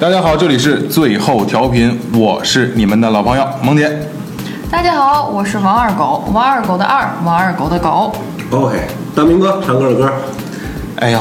大家好，这里是最后调频，我是你们的老朋友萌姐。大家好，我是王二狗，王二狗的二，王二狗的狗。OK，大明哥唱歌的歌，哎呦，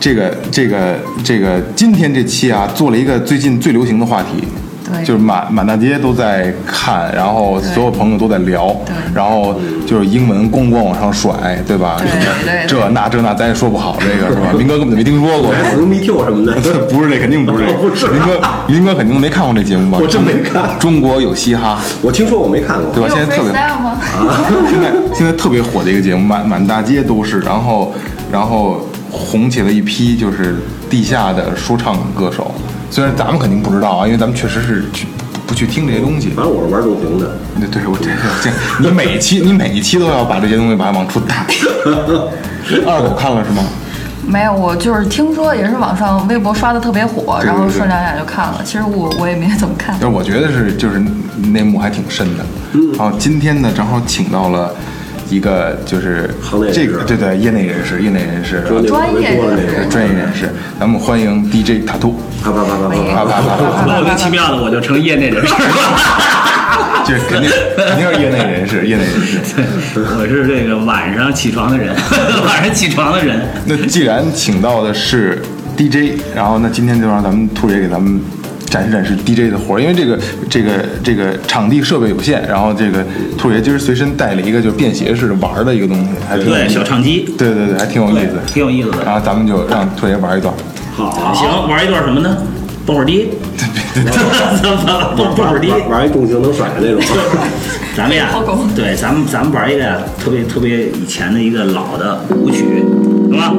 这个这个这个，今天这期啊，做了一个最近最流行的话题，对就是满满大街都在看，然后所有朋友都在聊对，然后就是英文咣咣往上甩，对吧？对对对这那这那咱也说不好，这个是吧？林哥根本就没听说过。还 s me too 什么的，不是这，肯定不是这。不是林哥，林哥肯定没看过这节目吧？我真没看中国有嘻哈，我听说我没看过。对吧？现在特别 freestyle 吗？现在现在特别火的一个节目，满满大街都是，然后然后红起了一批就是地下的说唱歌手。虽然咱们肯定不知道啊，因为咱们确实是去不去听这些东西。反正我是玩重型的，对对，我这这你每一期你每一期都要把这些东西把它往出打。二狗看了是吗？没有，我就是听说也是网上微博刷的特别火，对对然后顺两眼就看了。其实我我也没怎么看但。是我觉得是就是内幕还挺深的。嗯，然后今天呢，正好请到了一个就是行内人士这个对对业内人士，业内人士，专业人士，专业人士，咱们欢迎 DJ 塔兔，啪啪啪啪啪啪啪莫名其妙的我就成业内人士了。就肯定肯定是业内人士，业内人士。我是这个晚上起床的人，晚上起床的人。那既然请到的是 DJ，然后那今天就让咱们兔爷给咱们展示展示 DJ 的活儿，因为这个这个这个场地设备有限，然后这个兔爷今儿随身带了一个就便携式的玩儿的一个东西，还挺对，小唱机，对对对，还挺有意思，挺有意思的。然后咱们就让兔爷玩一段。好，行，玩一段什么呢？蹦会儿迪，蹦 蹦会儿迪。玩玩一重型能甩的那种。咱们呀，对，咱们咱们玩一个呀，特别特别以前的一个老的舞曲，行吗？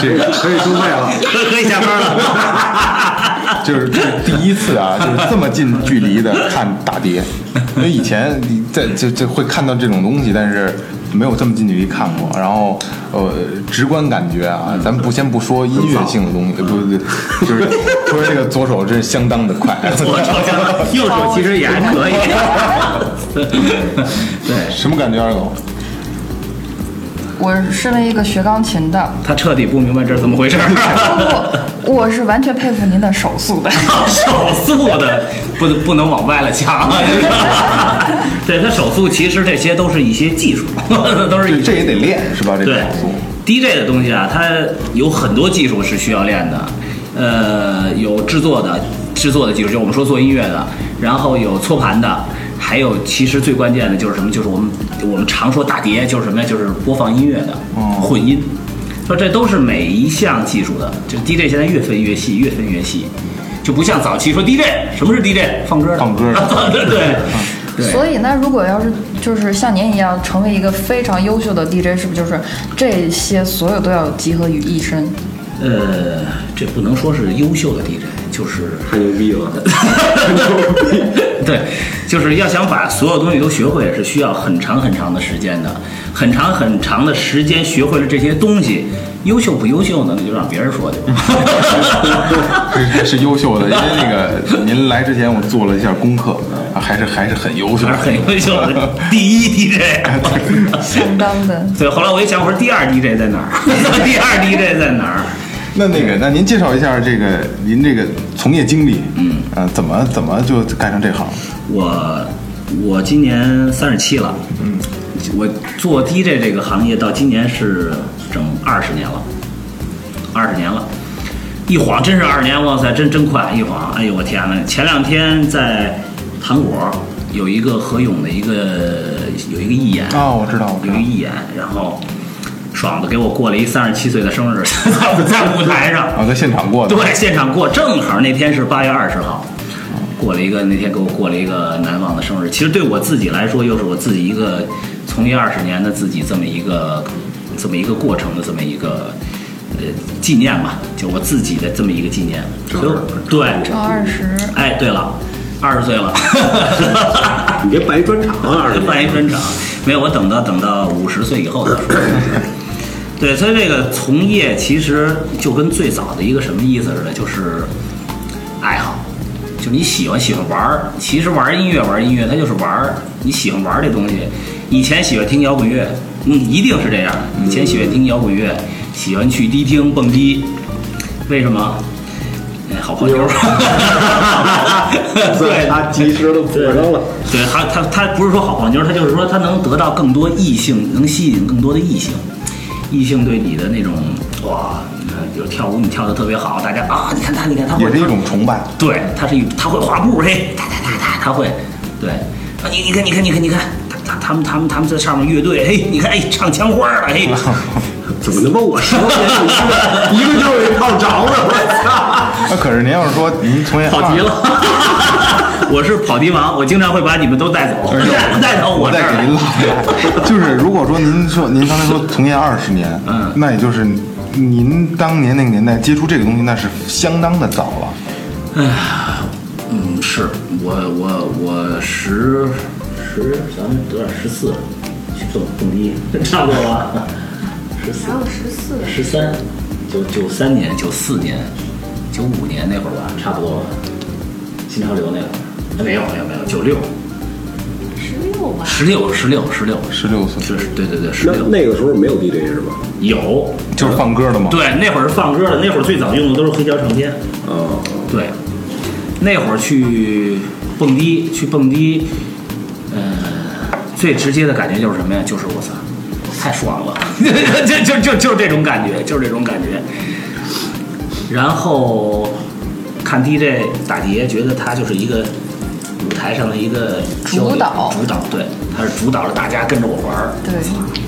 这个可以收费了。可可以下班了。就是这第一次啊，就是这么近距离的看打碟，因为以前你在就就会看到这种东西，但是没有这么近距离看过。然后呃，直观感觉啊，咱们不先不说音乐性的东西，不不不，就是说这个左手真是相当的快。我瞅瞧，右手其实也还可以。对 什么感觉，二狗？我身为一个学钢琴的，他彻底不明白这是怎么回事儿。我我是完全佩服您的手速的。手速的不不能往歪了讲。对他手速，其实这些都是一些技术，都是一这也得练是吧？这手速。DJ 的东西啊，它有很多技术是需要练的，呃，有制作的制作的技术，就我们说做音乐的，然后有搓盘的，还有其实最关键的就是什么？就是我们我们常说打碟，就是什么呀？就是播放音乐的，哦混音。说这都是每一项技术的，就 DJ 现在越分越细，越分越细，就不像早期说 DJ 什么是 DJ 放歌的放歌的对对对。所以，那如果要是就是像您一样成为一个非常优秀的 DJ，是不是就是这些所有都要集合于一身？呃，这不能说是优秀的 DJ，就是太牛逼了！对，就是要想把所有东西都学会，是需要很长很长的时间的，很长很长的时间学会了这些东西，优秀不优秀呢？那就让别人说去吧。是是优秀的，因为那个 您来之前我做了一下功课，啊还是还是很优秀的，还是很优秀的 第一 DJ。相当的。对，后来我一想，我说第二 DJ 在哪儿？第二 DJ 在哪儿？那那个，那您介绍一下这个您这个从业经历，嗯，呃，怎么怎么就干成这行？我我今年三十七了，嗯，我做 DJ 这个行业到今年是整二十年了，二十年了，一晃真是二十年，哇塞，真真快，一晃，哎呦我天呐！前两天在糖果有一个何勇的一个有一个义演，哦，我知道，我知道有一个义演，然后爽的给我过了一三十七岁的生日，在在舞台上，啊，在现场过的，对，现场过，正好那天是八月二十号，过了一个那天给我过了一个难忘的生日。其实对我自己来说，又是我自己一个从业二十年的自己这么一个这么一个过程的这么一个呃纪念吧，就我自己的这么一个纪念。所以对，正二十，哎，对了，二十岁了，你别办一专场啊，二十办一专场，没有，我等到等到五十岁以后再说。对，所以这个从业其实就跟最早的一个什么意思似的，就是爱好，就你喜欢喜欢玩儿。其实玩音乐玩音乐，它就是玩儿。你喜欢玩儿这东西，以前喜欢听摇滚乐，嗯，一定是这样。以前喜欢听摇滚乐，喜欢去迪厅蹦迪，为什么？哎，好泡妞儿。所以他及时的补上了。对他，他他不是说好朋友，他就是说他能得到更多异性，能吸引更多的异性，异性对你的那种哇，你看，比如跳舞你跳的特别好，大家啊，你看他，你看他会也是一种崇拜。对，他是一他会滑步，嘿，哒哒哒哒，他会，对，啊，你你看你看你看你看，他他他们他们他们在上面乐队，嘿，你看哎，唱枪花了，嘿，怎么能把我 一个一个就是一套着了？我操！那可是您要是说您从业好极了。我是跑题王，我经常会把你们都带走 带走我这儿再给您拉回来。就是如果说您说您刚才说从业二十年，嗯那也就是您当年那个年代接触这个东西，那是相当的早了。哎呀嗯，是我我我十十，咱们多少十四，去蹦蹦迪，差不多吧？十四，还有十四，十三，九九三年、九四年、九五年那会儿吧，差不多。新潮流那会儿，哎没有没有没有，九六、十六吧。十六、十六、十六、十六岁是，对对对，十那六那个时候没有 DJ 是吧？有，就是放歌的嘛。对，那会儿是放歌的，那会儿最早用的都是黑胶唱片。啊，对，那会儿去蹦迪，去蹦迪，呃，最直接的感觉就是什么呀？就是我操，太爽了，就就就就是这种感觉，就是这种感觉。然后看 DJ 打碟，觉得他就是一个舞台上的一个主导主导对，他是主导着大家跟着我玩儿，对，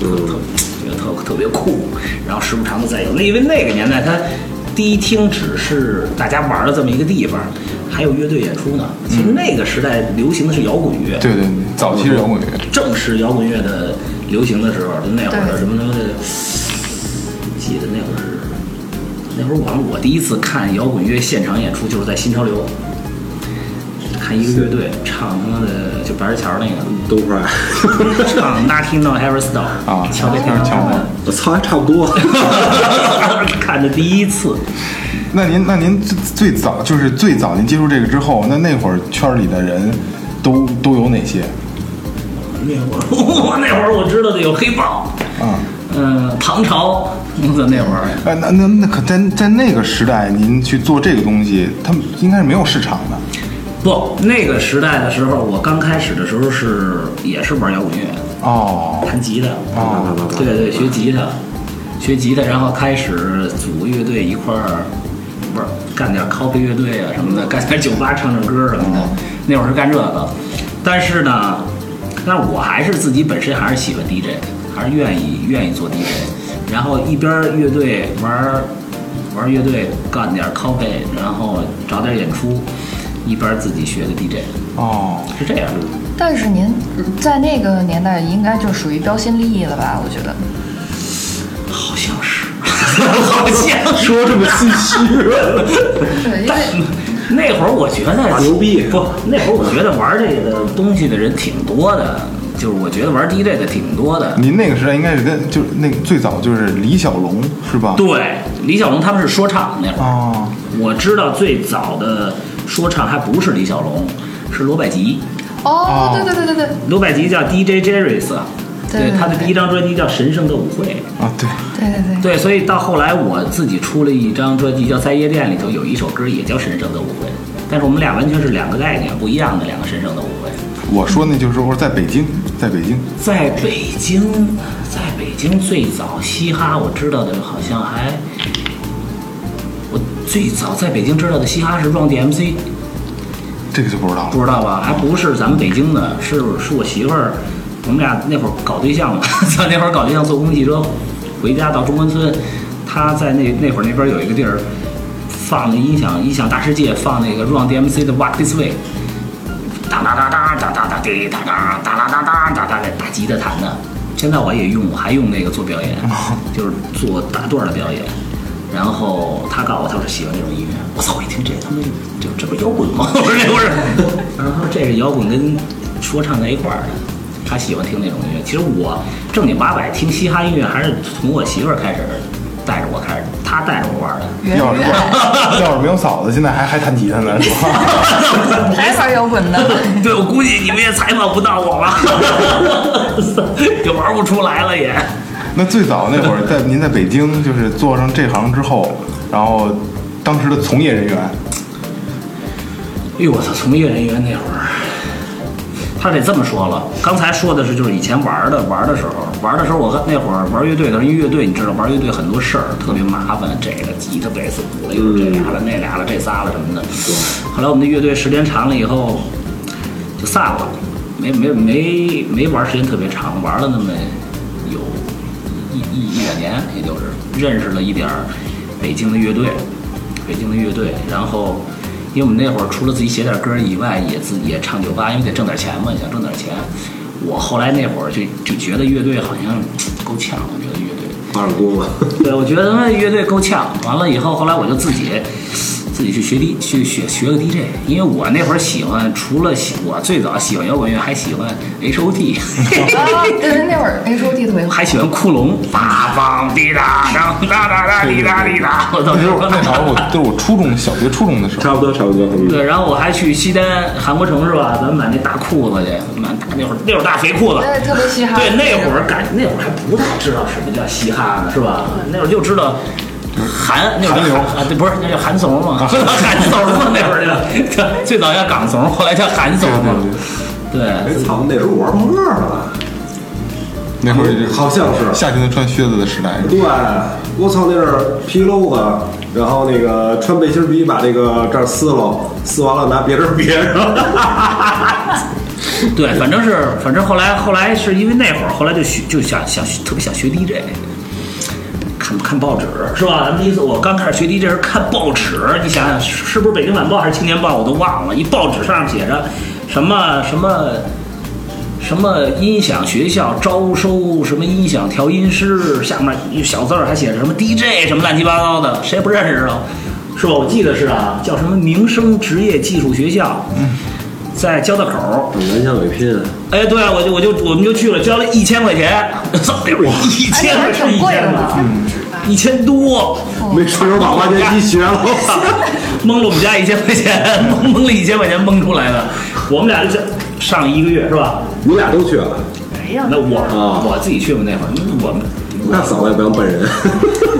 嗯，觉得特特别酷，然后时不常的再有。那因为那个年代，它第一厅只是大家玩的这么一个地方，还有乐队演出呢。其实那个时代流行的是摇滚乐，对对对，早期摇滚乐。正是摇滚乐的流行的时候，就那会儿的什么什么的，记得那会儿是那会儿我我第一次看摇滚乐现场演出就是在新潮流。看一个乐队唱他妈的就白石桥那个，都快，唱 Nothing No Ever Stop 啊乔贝听乔贝我操，还差不多。看的第一次，那您那您最最早就是最早您接触这个之后，那那会儿圈里的人都都有哪些那会儿我那会儿我知道的有黑豹，啊？嗯、唐朝，在那会儿哎，那那那可在在那个时代，您去做这个东西，他们应该是没有市场的。不那个时代的时候，我刚开始的时候是也是玩摇滚乐，哦。弹吉他，哦，对对，学吉他，学吉他，然后开始组个乐队一块儿，不是干点 copy 乐队啊什么的，干点酒吧唱唱歌什么的。那会儿是干这个，但是呢，但是我还是自己本身还是喜欢 DJ，还是愿意愿意做 DJ，然后一边乐队玩儿玩乐队，干点 copy，然后找点演出，一边儿自己学的 DJ，哦，是这样的。但是您在那个年代应该就属于标新立异了吧？我觉得。好像是，好像。说这么心虚，对，因但为那会儿我觉得牛逼不，那会儿我觉得玩这个东西的人挺多的，就是我觉得玩 DJ 的挺多的。您那个时代应该是跟就是那个最早就是李小龙是吧？对，李小龙他们是说唱那会儿，哦我知道最早的说唱还不是李小龙，是罗百吉。哦，对对对对对罗百吉叫 DJ Jerry's，对对他的第一张专辑叫《神圣的舞会》。啊，对，对对对，对，所以到后来我自己出了一张专辑，叫《在夜店》里头有一首歌也叫《神圣的舞会》，但是我们俩完全是两个概念，不一样的两个神圣的舞会。我说那就是说在北京，在北京，在北京，在北京最早嘻哈我知道的好像还，我最早在北京知道的嘻哈是 Run DMC，这个就不知道了。不知道吧？还不是咱们北京的，是是我媳妇儿，我们俩那会儿搞对象嘛，在那会儿搞对象坐公共汽车回家到中关村，她在那那会儿那边有一个地儿放那音响音响大世界放那个 Run DMC 的 Walk This Way，哒哒哒哒哒哒哒滴哒哒哒哒哒哒哒哒大吉他弹的，现在我也用，我还用那个做表演，就是做大段的表演。然后他告诉我，他说喜欢这种音乐。我操！我一听这他妈这这不是摇滚吗？我说这不是。然后他说这是摇滚跟说唱在一块儿的，他喜欢听那种音乐。其实我正经八百听嘻哈音乐，还是从我媳妇儿开始带着我开始，她带着我玩的。要是，要是没有嫂子，现在还还弹吉他呢，是吧？还玩摇滚呢。对，我估计你们也采访不到我吧，就玩不出来了也。那最早那会儿，在您在北京就是做上这行之后，然后当时的从业人员，哎呦我操！从业人员那会儿，他得这么说了。刚才说的是就是以前玩的玩的时候，玩的时候我和那会儿玩乐队的时候，因为乐队你知道玩乐队很多事儿特别麻烦，这个吉他、贝斯、鼓了，又是这俩了、那俩了、这仨了什么的。后来我们的乐队时间长了以后就散了，没没没没玩时间特别长，玩了那么有一一一两年，也就是认识了一点儿北京的乐队，北京的乐队，然后。因为我们那会儿除了自己写点歌以外，也自己也唱酒吧，因为得挣点钱嘛，想挣点钱。我后来那会儿就就觉得乐队好像够呛，我觉得乐队。二姑吧，对，我觉得乐队够呛。完了以后，后来我就自己自己去学 D 去学学个 DJ，因为我那会儿喜欢，除了喜我最早喜欢摇滚乐，还喜欢 H O T，啊，对对，那会儿 H O T 特别火。还喜欢库龙，梆梆滴答当哒哒哒滴答滴答。我操，那时候那会儿我就是我初中小学初中的时候，差不多差不多。嗯对，然后我还去西单韩国城是吧？咱们买那大裤子去，买那会儿那会儿大肥裤子。对，特别嘻哈。对，那会儿感那会儿还不太知道什么叫嘻哈呢，是吧？那会儿就知道韩，那会儿啊，对，不是那叫韩怂嘛，韩 怂嘛，那会儿叫最早叫港怂，后来叫韩怂嘛。对，哎操，那时候我玩朋克了，那会儿好像是。夏天的穿靴子的时代，对，我操，那是皮褛子，然后那个穿背心儿皮把这个这儿撕了，撕完了拿别针别上。对，反正是，反正后来后来是因为那会儿，后来就学就想想特别想学 DJ，看看报纸是吧？咱们第一次我刚开始学 DJ 时看报纸，你想想是是不是《北京晚报》还是《青年报》，我都忘了。一报纸上写着什么什么什么音响学校招收什么音响调音师，下面一小字儿还写着什么 DJ 什么乱七八糟的，谁也不认识啊？是吧？我记得是啊，叫什么民生职业技术学校，在交道口儿。南翔北拼，哎，对啊，我就我就我们就去了，交了一千块钱，操，那会儿一哎，千是那还挺一千吗？贵的呢。一千多，没顺手把挖掘机学了。蒙了我们家一千块钱，蒙蒙了一千块钱蒙出来的。我们俩就上一个月是吧？你俩都去了，没呀。那我啊我自己去过那会儿，我们那嫂子也不让本人。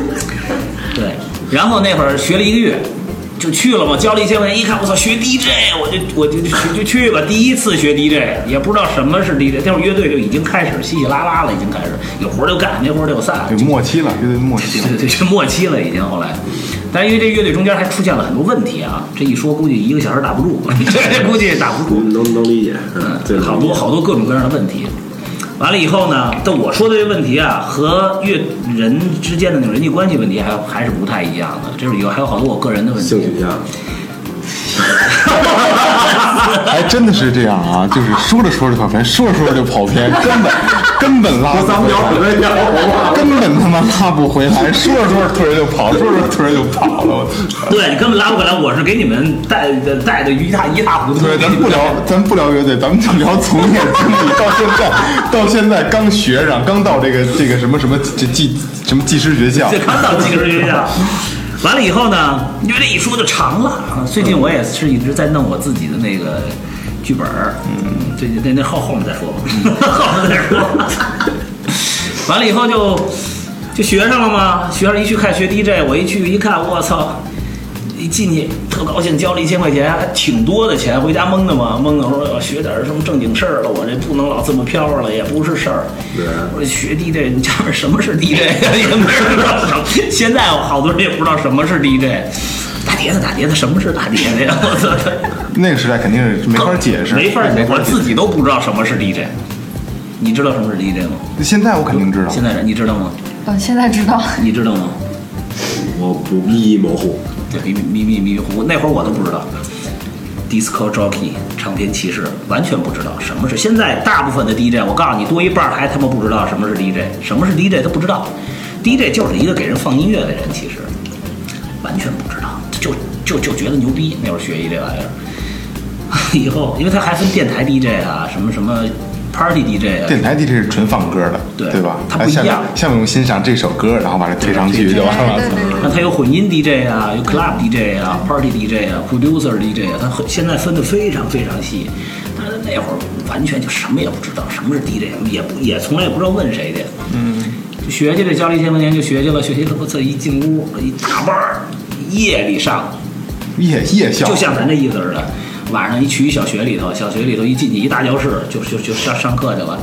对，然后那会儿学了一个月，就去了嘛，交了一千块钱，一看我操，学 DJ，我就我就就就去吧，第一次学 DJ，也不知道什么是 DJ，那会儿乐队就已经开始稀稀拉拉了，已经开始有活儿就干，没活儿就散，对，末期了，乐队末期了对。对，是末期了已经。后来，但是因为这乐队中间还出现了很多问题啊，这一说估计一个小时打不住，这估计也打不住。能能理解，嗯，对，好多好多各种各样的问题。完了以后呢，但我说的这问题啊，和乐人之间的那种人际关系问题还还是不太一样的。这是有还有好多我个人的问题。性取向。还 真的是这样啊，就是说着说着跑偏，说着说着就跑偏，根本根本拉不咱们聊回来，什么聊？根本他妈拉不回来，说着说着突然就跑，说着突然就跑了，对你根本拉不回来，我是给你们带的带的一塌一塌糊涂。对，咱不聊，咱不聊乐队，咱们就聊从业经历。到现在，到现在刚学上，刚到这个这个什么什么这技什么技师学校就，看到技师学校。完了以后呢，因为这一说就长了。啊最近我也是一直在弄我自己的那个剧本儿，嗯，最近那那后后面再说吧，后面再说。完了以后就就学上了嘛，学上一去看学 DJ，我一去一看，我操！一进去特高兴，交了一千块钱，还挺多的钱，回家蒙的嘛，蒙的说要学点什么正经事儿了，我这不能老这么飘着了，也不是事儿。对我说学 DJ，你讲什么是 DJ 呀？也不知道什么。现在好多人也不知道什么是 DJ。打碟子，打碟子，什么是打碟子呀？我操！那个时代肯定是没法解释，没法解释，我自己都不知道什么是 DJ。你知道什么是 DJ 吗？现在我肯定知道，现在人你知道吗？啊，现在知道，你知道吗？我不一一模糊。迷迷迷迷迷糊糊，那会儿我都不知道。Disco jockey 唱片骑士完全不知道什么是。现在大部分的 DJ，我告诉你，多一半还他妈不知道什么是 DJ，什么是 DJ 他不知道。DJ 就是一个给人放音乐的人，其实完全不知道，就就就觉得牛逼。那会儿学一这玩意儿，以后因为他还分电台 DJ 啊，什么什么 Party DJ 啊，电台 DJ 是纯放歌的，对对吧？它不一样下面我们欣赏这首歌，然后把它推上去就完了。那它有混音 DJ 啊，有 Club DJ 啊，Party DJ 啊，Producer DJ 啊，它很现在分的非常非常细。但是那会儿完全就什么也不知道，什么是 DJ，也不也从来也不知道问谁去。嗯，就学去了，交了一千块钱就学去了，学习了，我操，一进屋一大半儿，夜里上，夜夜校就像咱这意思似的。晚上一去一小学里头，小学里头一进去一大教室，就就就上上课去了。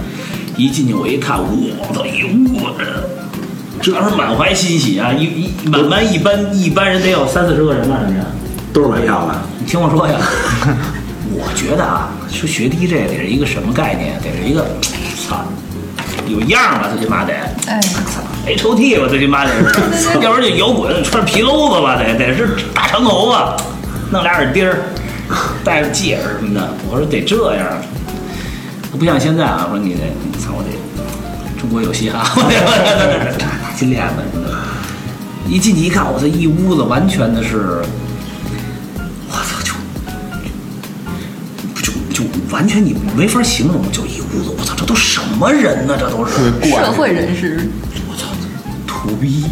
一进去我一看，我操，一屋子人，这当时满怀欣喜啊！一一满班一班一班人得有三四十个人吧，人家。都是买票的，你听我说呀，我觉得啊，说学 DJ 得是一个什么概念？得是一个，操，有样儿吧，最起码得。哎，操，H O T 吧，最起码得是，要不然就摇滚，穿皮褛子吧，得得是大长头发，弄俩耳钉儿，戴着戒指什么的。我说得这样，不像现在啊，我说你得，操，我得中国有嘻哈，我得大金链子什么的。一进去一看，我这一屋子完全的是，我操，就就就完全你没法形容，就一屋子，我操，这都什么人呢？这都是。社会人士，我操土逼，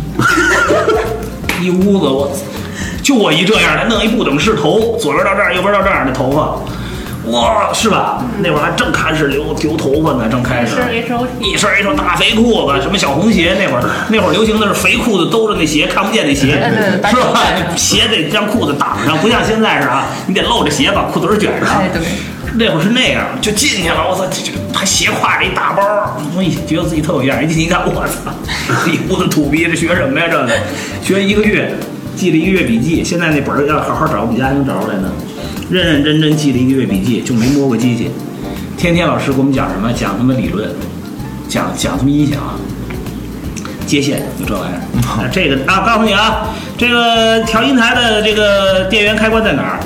一屋子我，就我一这样的，弄一不等式头，左边到这儿，右边到这儿的头发，哇，是吧？那会儿还正开始留留头发呢，正开始。一身一双大肥裤子，什么小红鞋，那会儿那会儿流行的是肥裤子兜着那鞋，看不见那鞋，是吧？鞋得让裤子挡上，不像现在是啊，你得露着鞋把裤腿卷上。那会儿是那样，就进去了，我操，这斜挎着一大包，我一，觉得自己特有样儿。一进去一看，我操，一屋子土逼，这学什么呀？这个学一个月，记了一个月笔记，现在那本儿要好好找，我们家还能找出来呢。认认真真记了一个月笔记，就没摸过机器。天天老师给我们讲什么？讲他妈理论，讲讲他妈音响。接线就这玩意儿，啊 这个啊，告诉你啊，这个调音台的这个电源开关在哪儿？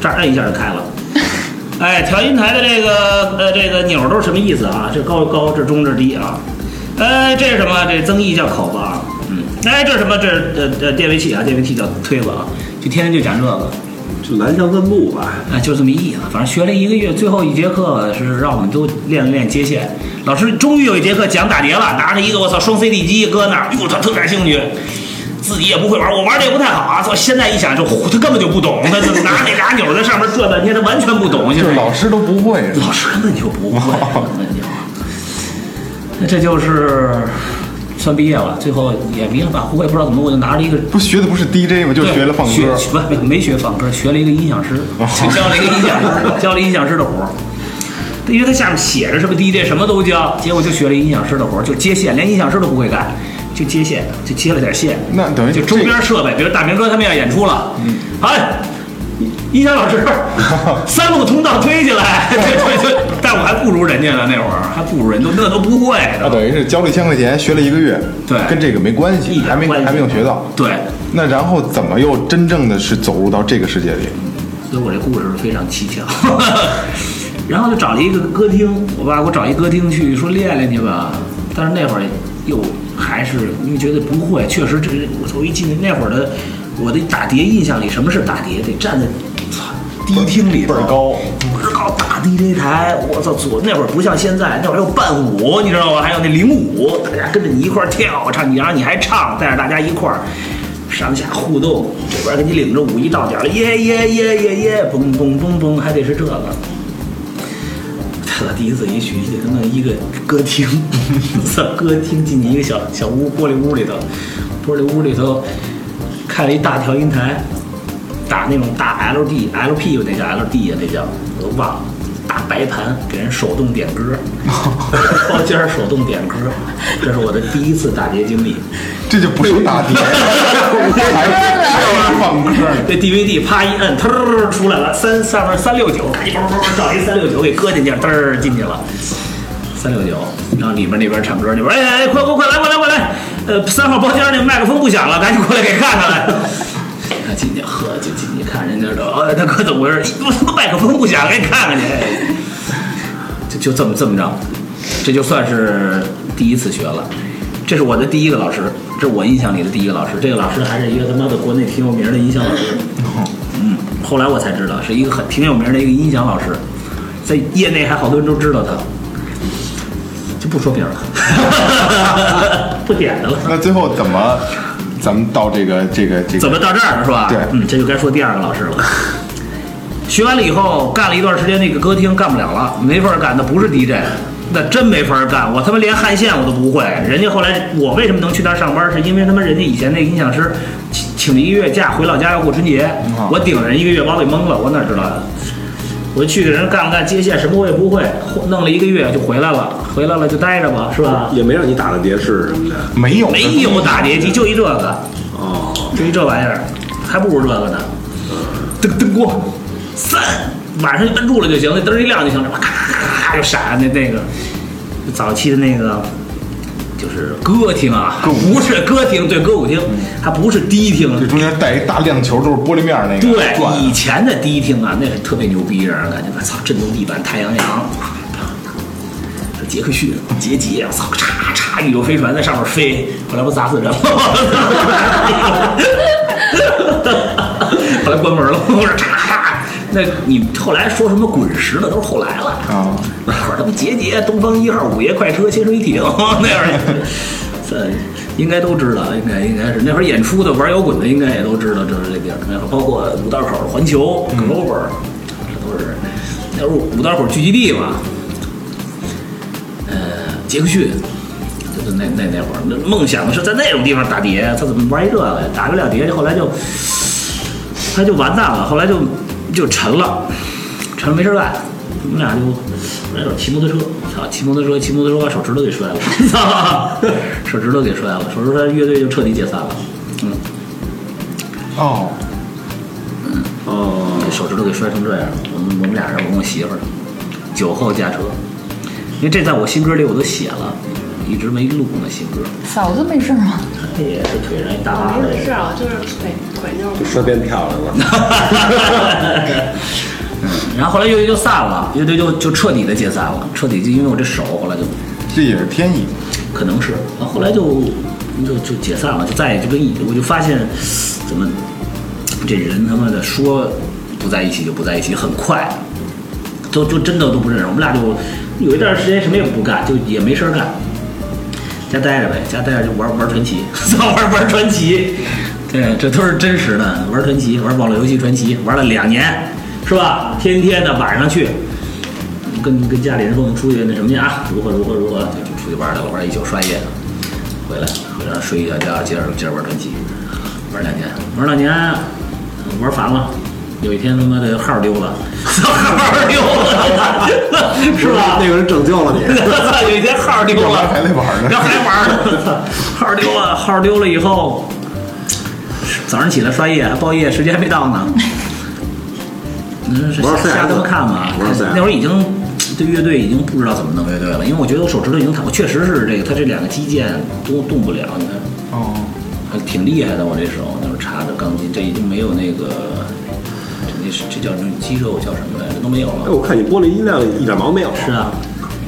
这儿摁一下就开了。哎，调音台的这个呃这个钮儿都是什么意思啊？这高高，这中，这低啊。哎，这是什么？这增益叫口子啊。嗯。哎，这是什么？这是呃呃电位器啊，电位器叫推子啊。就天天就讲这个。就蓝翔分部吧。啊，就这么意思。反正学了一个月，最后一节课是让我们都练了练接线。老师终于有一节课讲打碟了，拿着一个我操双 CD 机搁那儿，哟，他特感兴趣，自己也不会玩，我玩的也不太好啊。操，现在一想就他根本就不懂，他就拿那俩钮在上面转半天，他完全不懂。现在就是老师都不会。老师根本就不会，根本就。那这就是算毕业了，最后也迷了吧糊，我也不知道怎么，我就拿着一个不学的不是 DJ 吗？就学了放歌。学不没学放歌，学了一个音响师，就 教了一个音响师，教了音响师的活儿。因为他下面写着什么 DJ 什么都教，结果就学了音响师的活儿，就接线，连音响师都不会干，就接线，就接了点线。那等于就周边设备，比如大明哥他们要演出了，嗯，哎，音响老师，三路通道推进来，对对对，但我还不如人家呢，那会儿还不如人，都那都不会啊，的。等于是交了一千块钱，学了一个月，对跟这个没关系，一点还没关系还没有学到。对，那然后怎么又真正的是走入到这个世界里？所以我这故事非常蹊跷。然后就找了一个歌厅，我爸给我找一歌厅去，说练练去吧。但是那会儿又还是因为觉得不会，确实这我头一进去那会儿的我的打碟印象里，什么是打碟？得站在操迪厅里倍儿高，倍儿高大 DJ 台，我操！左那会儿不像现在，那会儿还有伴舞，你知道吗？还有那领舞，大家跟着你一块儿跳唱，你然后你还唱，带着大家一块儿上下互动，这边给你领着舞，一到点了，耶耶耶耶耶，嘣嘣嘣嘣，还得是这个。操！第一次一去，就他妈一个歌厅，操，歌厅进去一个小小屋，玻璃屋里头，玻璃屋里头开了一大调音台，大那种大 LD、LP 那叫 LD 呀，那叫我都忘了。大白盘给人手动点歌，包间儿手动点歌，这是我的第一次打碟经历。这就不是打碟，还是放歌呢。这 DVD 啪一摁，噔儿出来了，三上面三六九，赶紧嘣嘣嘣找一三六九给搁进去，嘚儿进去了，三六九，然后里面那边唱歌，那边哎哎快快快来快来快来，呃三号包间那麦克风不响了，赶紧过来给看看来。他进去喝就进去看人家都，哎大哥怎么回事？我他妈麦克风不响，给你看看去。就就这么这么着，这就算是第一次学了。这是我的第一个老师，这是我印象里的第一个老师。这个老师还是一个他妈的国内挺有名的音响老师。嗯，后来我才知道是一个很挺有名的一个音响老师，在业内还好多人都知道他。就不说名了，不点的了。那最后怎么，咱们到这个这个这个怎么到这儿了是吧？对嗯，这就该说第二个老师了。学完了以后，干了一段时间那个歌厅干不了了，没法干，那不是 DJ，那真没法干。我他妈连焊线我都不会。人家后来我为什么能去那儿上班，是因为他妈人家以前那音响师请请了一个月假回老家要过春节，我顶人一个月把我给蒙了，我哪知道呀？我去给人干了干接线，什么我也不会，弄了一个月就回来了，回来了就待着吧，是吧？也没让你打个碟式什么的。没有没有打碟机，就一这个。哦，就一这玩意儿，还不如这个呢。噔噔光，三，晚上就摁住了就行，那灯一亮就行了，咔咔咔咔就闪。那那个早期的那个就是歌厅啊，不是歌厅，对歌舞厅，它不是迪厅。这中间带一大亮球，都是玻璃面儿那个对，以前的迪厅啊，那是特别牛逼，让人感觉我操，震动地板，太阳阳。这杰克逊、杰杰，我操，嚓嚓，宇宙飞船在上面飞，后来不砸死人吗？后来关门了，我说嚓嚓。那你后来说什么滚石的都是后来了啊。那会儿他妈杰杰、东方一号、午夜快车、潜水艇那样的，这应该都知道，应该应该是那会儿演出的玩摇滚的应该也都知道这是这地儿。那会儿包括五道口、环球、Clover，这都是那会儿五道口聚集地嘛。呃，杰克逊，就是那那那会儿，那梦想是在那种地方打碟，他怎么玩一这个呀？打不了碟，后来就他就完蛋了，后来就就沉了，沉了没事干，我们俩就来点骑摩托车，操，骑摩托车骑摩托车把手指头给摔了，操，手指头给摔了，手指头乐队就彻底解散了，嗯，哦，哦，手指头给摔成这样，我们我们俩人，我跟我媳妇儿，酒后驾车，因为这在我新歌里我都写了，一直没录呢新歌，嫂子没事吗？他也是腿上一大疤没事啊，就是腿腿就就摔变漂亮了。嗯，然后后来乐队就散了，乐队就就彻底的解散了，彻底就因为我这手后来就这也是天意。可能是，然后后来就就就解散了，就再也就跟以我就发现怎么这人他妈的说不在一起就不在一起，很快，都就真的都不认识。我们俩就有一段时间什么也不干，就也没事儿干，家待着呗，家待着就玩玩传奇，玩玩传奇。对，这都是真实的，玩传奇，玩网络游戏传奇，玩了两年，是吧？天天的晚上去，跟跟家里人说我们出去那什么去啊，如何如何如何，就就出去玩来了，玩一宿刷夜，回来回来睡一觉觉，接着接着玩传奇，玩两年，玩两年，玩烦了。有一天他妈的号丢了，号丢了，是吧？那个人拯救了你。有一天号丢了，还得玩呢要还玩呢。号丢了，号丢了以后，早上起来刷夜，报夜时间还没到呢。嗯，是瞎瞎他妈看嘛。那会儿已经对乐队已经不知道怎么弄乐队了，因为我觉得我手指头已经疼，我确实是这个，他这两个肌腱都动不了，你看。哦，还挺厉害的，我这手那会儿插着钢筋，这已经没有那个，这那是这叫什么肌肉叫什么来着？都没有了哎，了。我看你玻璃音量一点毛没有。是啊，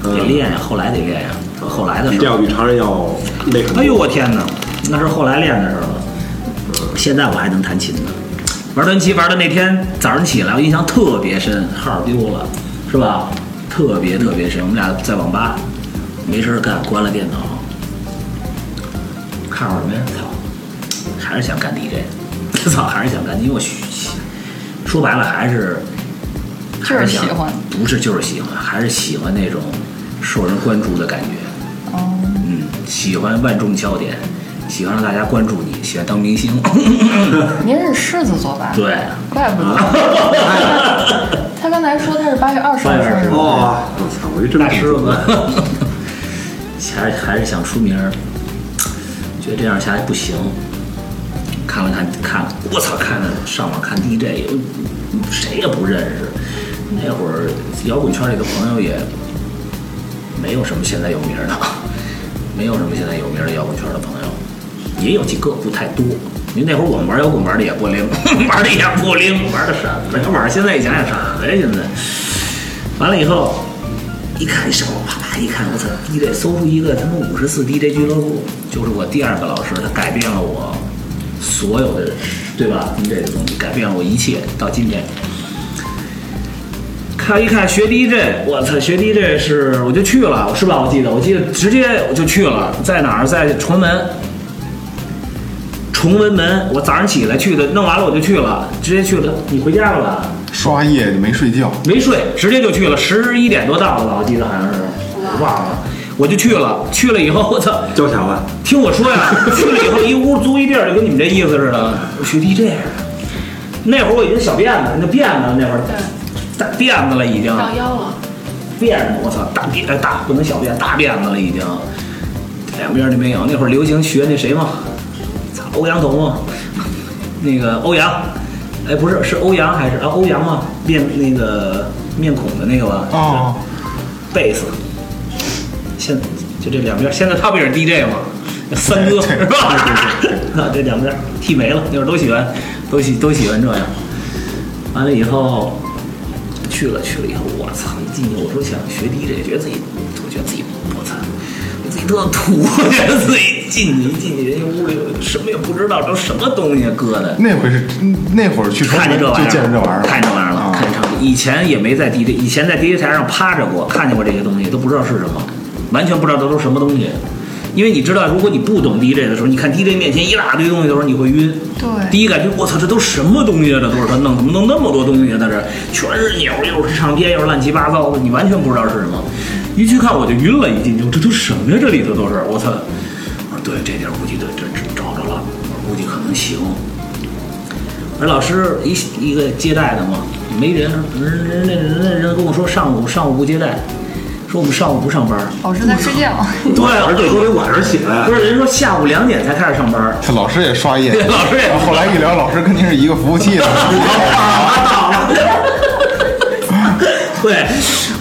嗯得练呀，后来得练呀，后来的时候。比这要比常人要累很多。哎呦我天哪，那是后来练的时候了。现在我还能弹琴呢，玩传奇玩的那天早上起来，我印象特别深，号丢了，是吧？特别特别深。我们俩在网吧没事儿干，关了电脑，看会儿什么呀？操，还是想干 DJ，操，还是想干，因为我嘘说白了还是就是还想喜欢不是就是喜欢，还是喜欢那种受人关注的感觉。哦，嗯，喜欢万众焦点，喜欢让大家关注你，喜欢当明星。您是狮子座吧？，对，怪不得。他刚才说他是八月二十号8月20生日，哦，我操，我一真大狮子子，还是还是想出名儿，觉得这样下来不行。看了看看，我操，看了上网看 DJ，有谁也不认识。那会儿摇滚圈里的朋友也没有什么现在有名的，没有什么现在有名的摇滚圈的朋友，也有几个不太多。因为那会儿我们玩摇滚玩的 也不灵，玩的也不灵，玩的什么呀？玩现在一想想什么呀？现在完了以后，一看上网啪啪一看，我操，DJ 搜出一个他妈五十四 DJ 俱乐部，就是我第二个老师，他改变了我所有的，对吧？DJ 的东西改变了我一切，到今天。看一看学 DJ，我操，学 DJ 是我就去了，是吧？我记得，我记得直接我就去了，在哪儿？在崇文。崇文门，我早上起来去的，弄完了我就去了，直接去了。你回家了吧？刷夜就没睡觉，没睡，直接就去了，十一点多到的吧，我记得好像是，我忘了，我就去了。去了以后，我操，交钱了，听我说呀，去了以后一屋租一地儿，就跟你们这意思似的，我学 DJ。那会儿我已经小辫子，那辫子那会儿大辫子了已经，长腰了，辫子，我操，大辫呃大不能小辫，大辫子了已经，两边儿都没有。那会儿流行学那谁嘛，操，欧阳彤嘛，那个欧阳，哎不是是欧阳还是啊欧阳吗，面那个面孔的那个吧，哦，贝斯，现就这两边儿，现在他不也是 DJ 吗？三哥对是吧？啊，这两边儿剃没了，那会儿都喜欢，都喜都喜欢这样。完了以后，去了去了以后，我操！一进去我说想学 DJ，觉得自己，我觉得自己我操，我自己特土，我 觉得自己进去一进去，人家屋里什么也不知道，都什么东西啊搁的。那会是那会儿去看见这玩意儿，见着这玩意儿了，看见这玩意儿了，啊看见唱片。以前也没在 DJ，以前在 DJ 台上趴着过，看见过这些东西，都不知道是什么，完全不知道这都是什么东西。因为你知道，如果你不懂 DJ 的时候，你看 DJ 面前一大堆东西的时候，你会晕。对第一感觉，我操，这都什么东西啊？这都是他弄，怎么弄那么多东西啊？在这全是鸟，又是唱片，又是乱七八糟的，你完全不知道是什么。一去看我就晕了，一进去这都什么呀？这里头都是，我操！我说对，这地儿估计对，这这找着了，我估计可能行。而老师一一个接待的嘛，没人，人人那人那人跟我说上午上午不接待，说我们上午不上班。老师在睡觉。对，而且都得晚上起来不。是人说下午两点才开始上班。这老师也刷夜，对老师也后后来一聊，老师跟您是一个服务器的，对，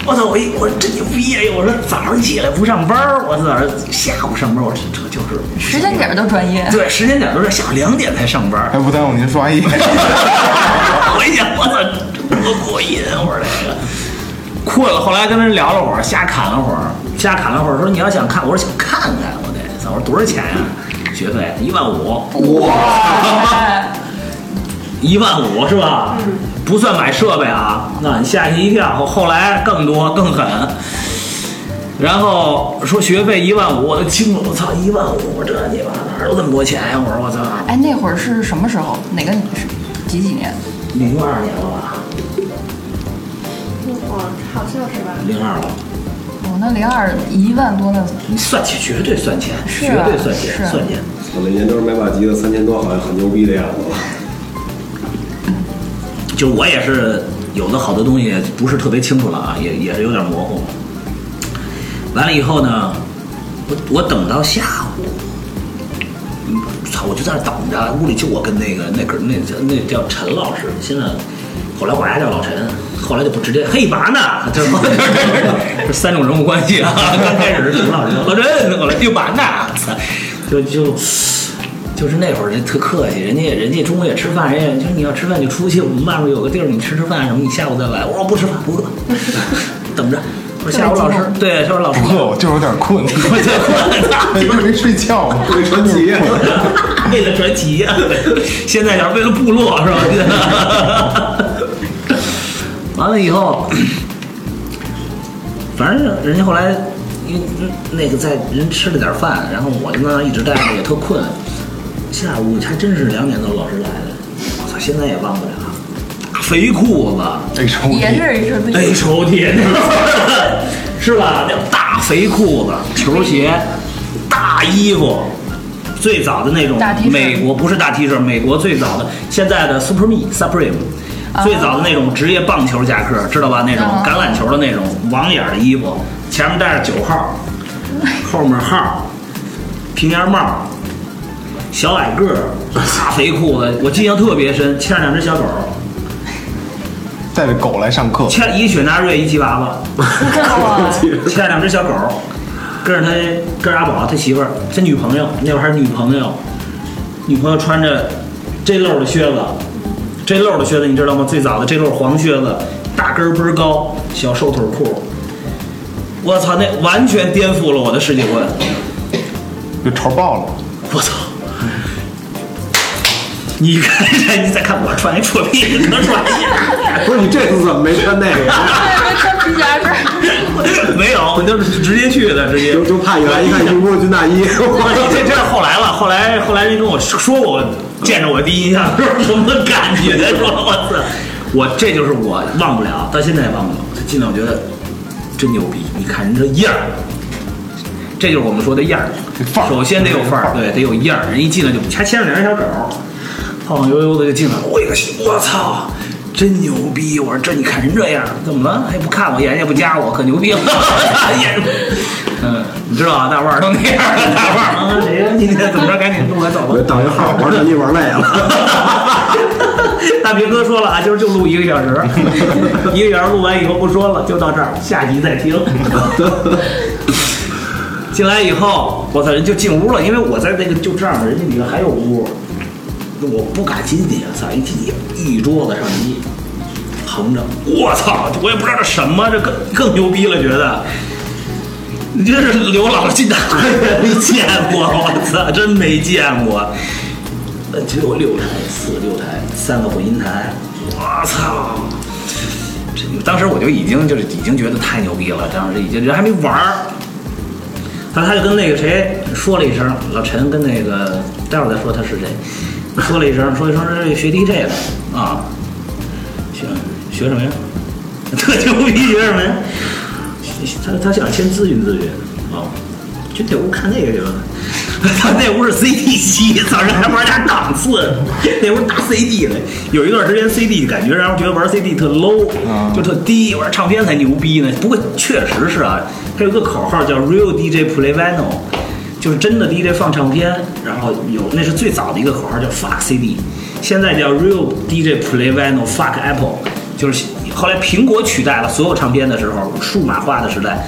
我操！我一我说真牛逼呀！我说早上起来不上班，我早上下午上班，我说这这就是时间点儿都专业。对时间点都是下午两点才上班。还不耽误您刷夜。我一想，我操，多过瘾！我说这个困了，后来跟人聊了会儿，瞎侃了会儿，瞎侃了会儿，说你要想看，我说想看看，我得，我说多少钱呀、学费一万五，哇！一万五是吧？不算买设备啊，那你吓你一跳。后后来更多更狠，然后说学费一万五，我都惊了，我操，一万五，我这你妈哪儿有这么多钱呀、我说我操，哎，那会儿是什么时候？哪个是几几年？零二年了吧？我好像是吧。零二了，哦，那零二一万多，那你算钱绝对算钱，是绝啊对算钱，算钱。我那年都是买把吉他三千多，好像很牛逼的样子了。就我也是有的好多东西不是特别清楚了啊，也也是有点模糊。完了以后呢，我我等到下午，嗯，操，我就在那等着，屋里就我跟那个那个那叫那叫陈老师，现在后来管他叫老陈，后来就不直接嘿拔呢，这 这 三种人物关系啊。刚开始是陈老师，老陈，后来就拔呢，操，就就。就是那会儿人特客气，人家人家中午也吃饭，人家就说你要吃饭就出去，我们外面有个地儿，你吃吃饭什么，你下午再来。我说不吃饭不饿，等着。我说下午老师对，下午老师不饿，我就是有点困，我 就困，因为没睡觉嘛。为了传奇。为了传奇呀，现在讲为了部落是吧？完了以后，反正人家后来，因那个在人吃了点饭，然后我就在那一直待着，也特困。下午还真是两点多老师来了，我操，现在也忘不了，肥裤子，H O 也是 H O T，H O T，是吧？那大肥裤子、球鞋、大衣服，最早的那种大 T 恤美国不是大 T 恤，美国最早的现在的 Supreme Supreme。最早的那种职业棒球夹克，知道吧？那种啊橄榄球的那种网眼的衣服，前面带着九号，后面号，平檐帽，小矮个儿，大肥裤子，我印象特别深，牵着两只小狗，带着狗来上课，牵一雪纳瑞，一吉娃娃，哇，牵着两只小狗，跟着他跟着阿宝他媳妇儿，他女朋友那会儿还是女朋友，女朋友穿着这漏的靴子这漏的靴子你知道吗？最早的这漏黄靴子，大跟儿倍儿高，小瘦腿裤，我操，那完全颠覆了我的世界观，就潮爆了。我操！你看，你再看我穿一破屁股，能穿。不是你这次怎么没穿那个呀？穿皮夹克，没有，我就是直接去的，直接就就怕你来一看，一屋军大衣。这这是后来了，后来后来人跟我说过，我见着我第一印象是什么感觉？他说我操，我这就是我忘不了，到现在也忘不了。进来我觉得真牛逼，你看人这样儿，这就是我们说的样儿范儿首先得有范儿，对，得有样儿。人一进来就还牵着两只小狗，晃晃悠悠的就进来了。我一个我操！真牛逼！我说这你看人这样，怎么了？还不看我，眼也不加我，可牛逼了！眼，嗯，你知道啊，大腕儿都那样的，大腕儿啊，谁呀？今天怎么着？赶紧录完走吧我。当一号玩手机玩累了。大明哥说了啊，今儿就录一个小时，一个小时录完以后不说了，就到这儿，下集再听。进来以后，我操，人就进屋了，因为我在那个就这样的，人家里头还有屋，我不敢进去，操，一进去一桌子上衣，横着，我操，我也不知道这什么，这更更牛逼了，觉得。你这是刘老师进大会没见过，我操，真没见过。呃，只有六台，四个六台，三个混音台，我操！这当时我就已经就是已经觉得太牛逼了，当时已经人还没玩儿，他他就跟那个谁说了一声，老陈跟那个待会儿再说他是谁，说了一声，说一声这学 DJ 的啊，学学什么呀？特牛逼，学什么呀？他他想先咨询咨询啊，去那屋看那个去了。他那屋是 CD 机，操，人还玩点档次，那屋大 CD 的。有一段时间 CD 感觉然后觉得玩 CD 特 low，、嗯就特低，玩唱片才牛逼呢。不过确实是啊，他有个口号叫 Real DJ Play Vinyl，就是真的 DJ 放唱片，然后有那是最早的一个口号叫 Fuck CD，现在叫 Real DJ Play Vinyl Fuck Apple，就是后来苹果取代了所有唱片的时候，数码化的时代。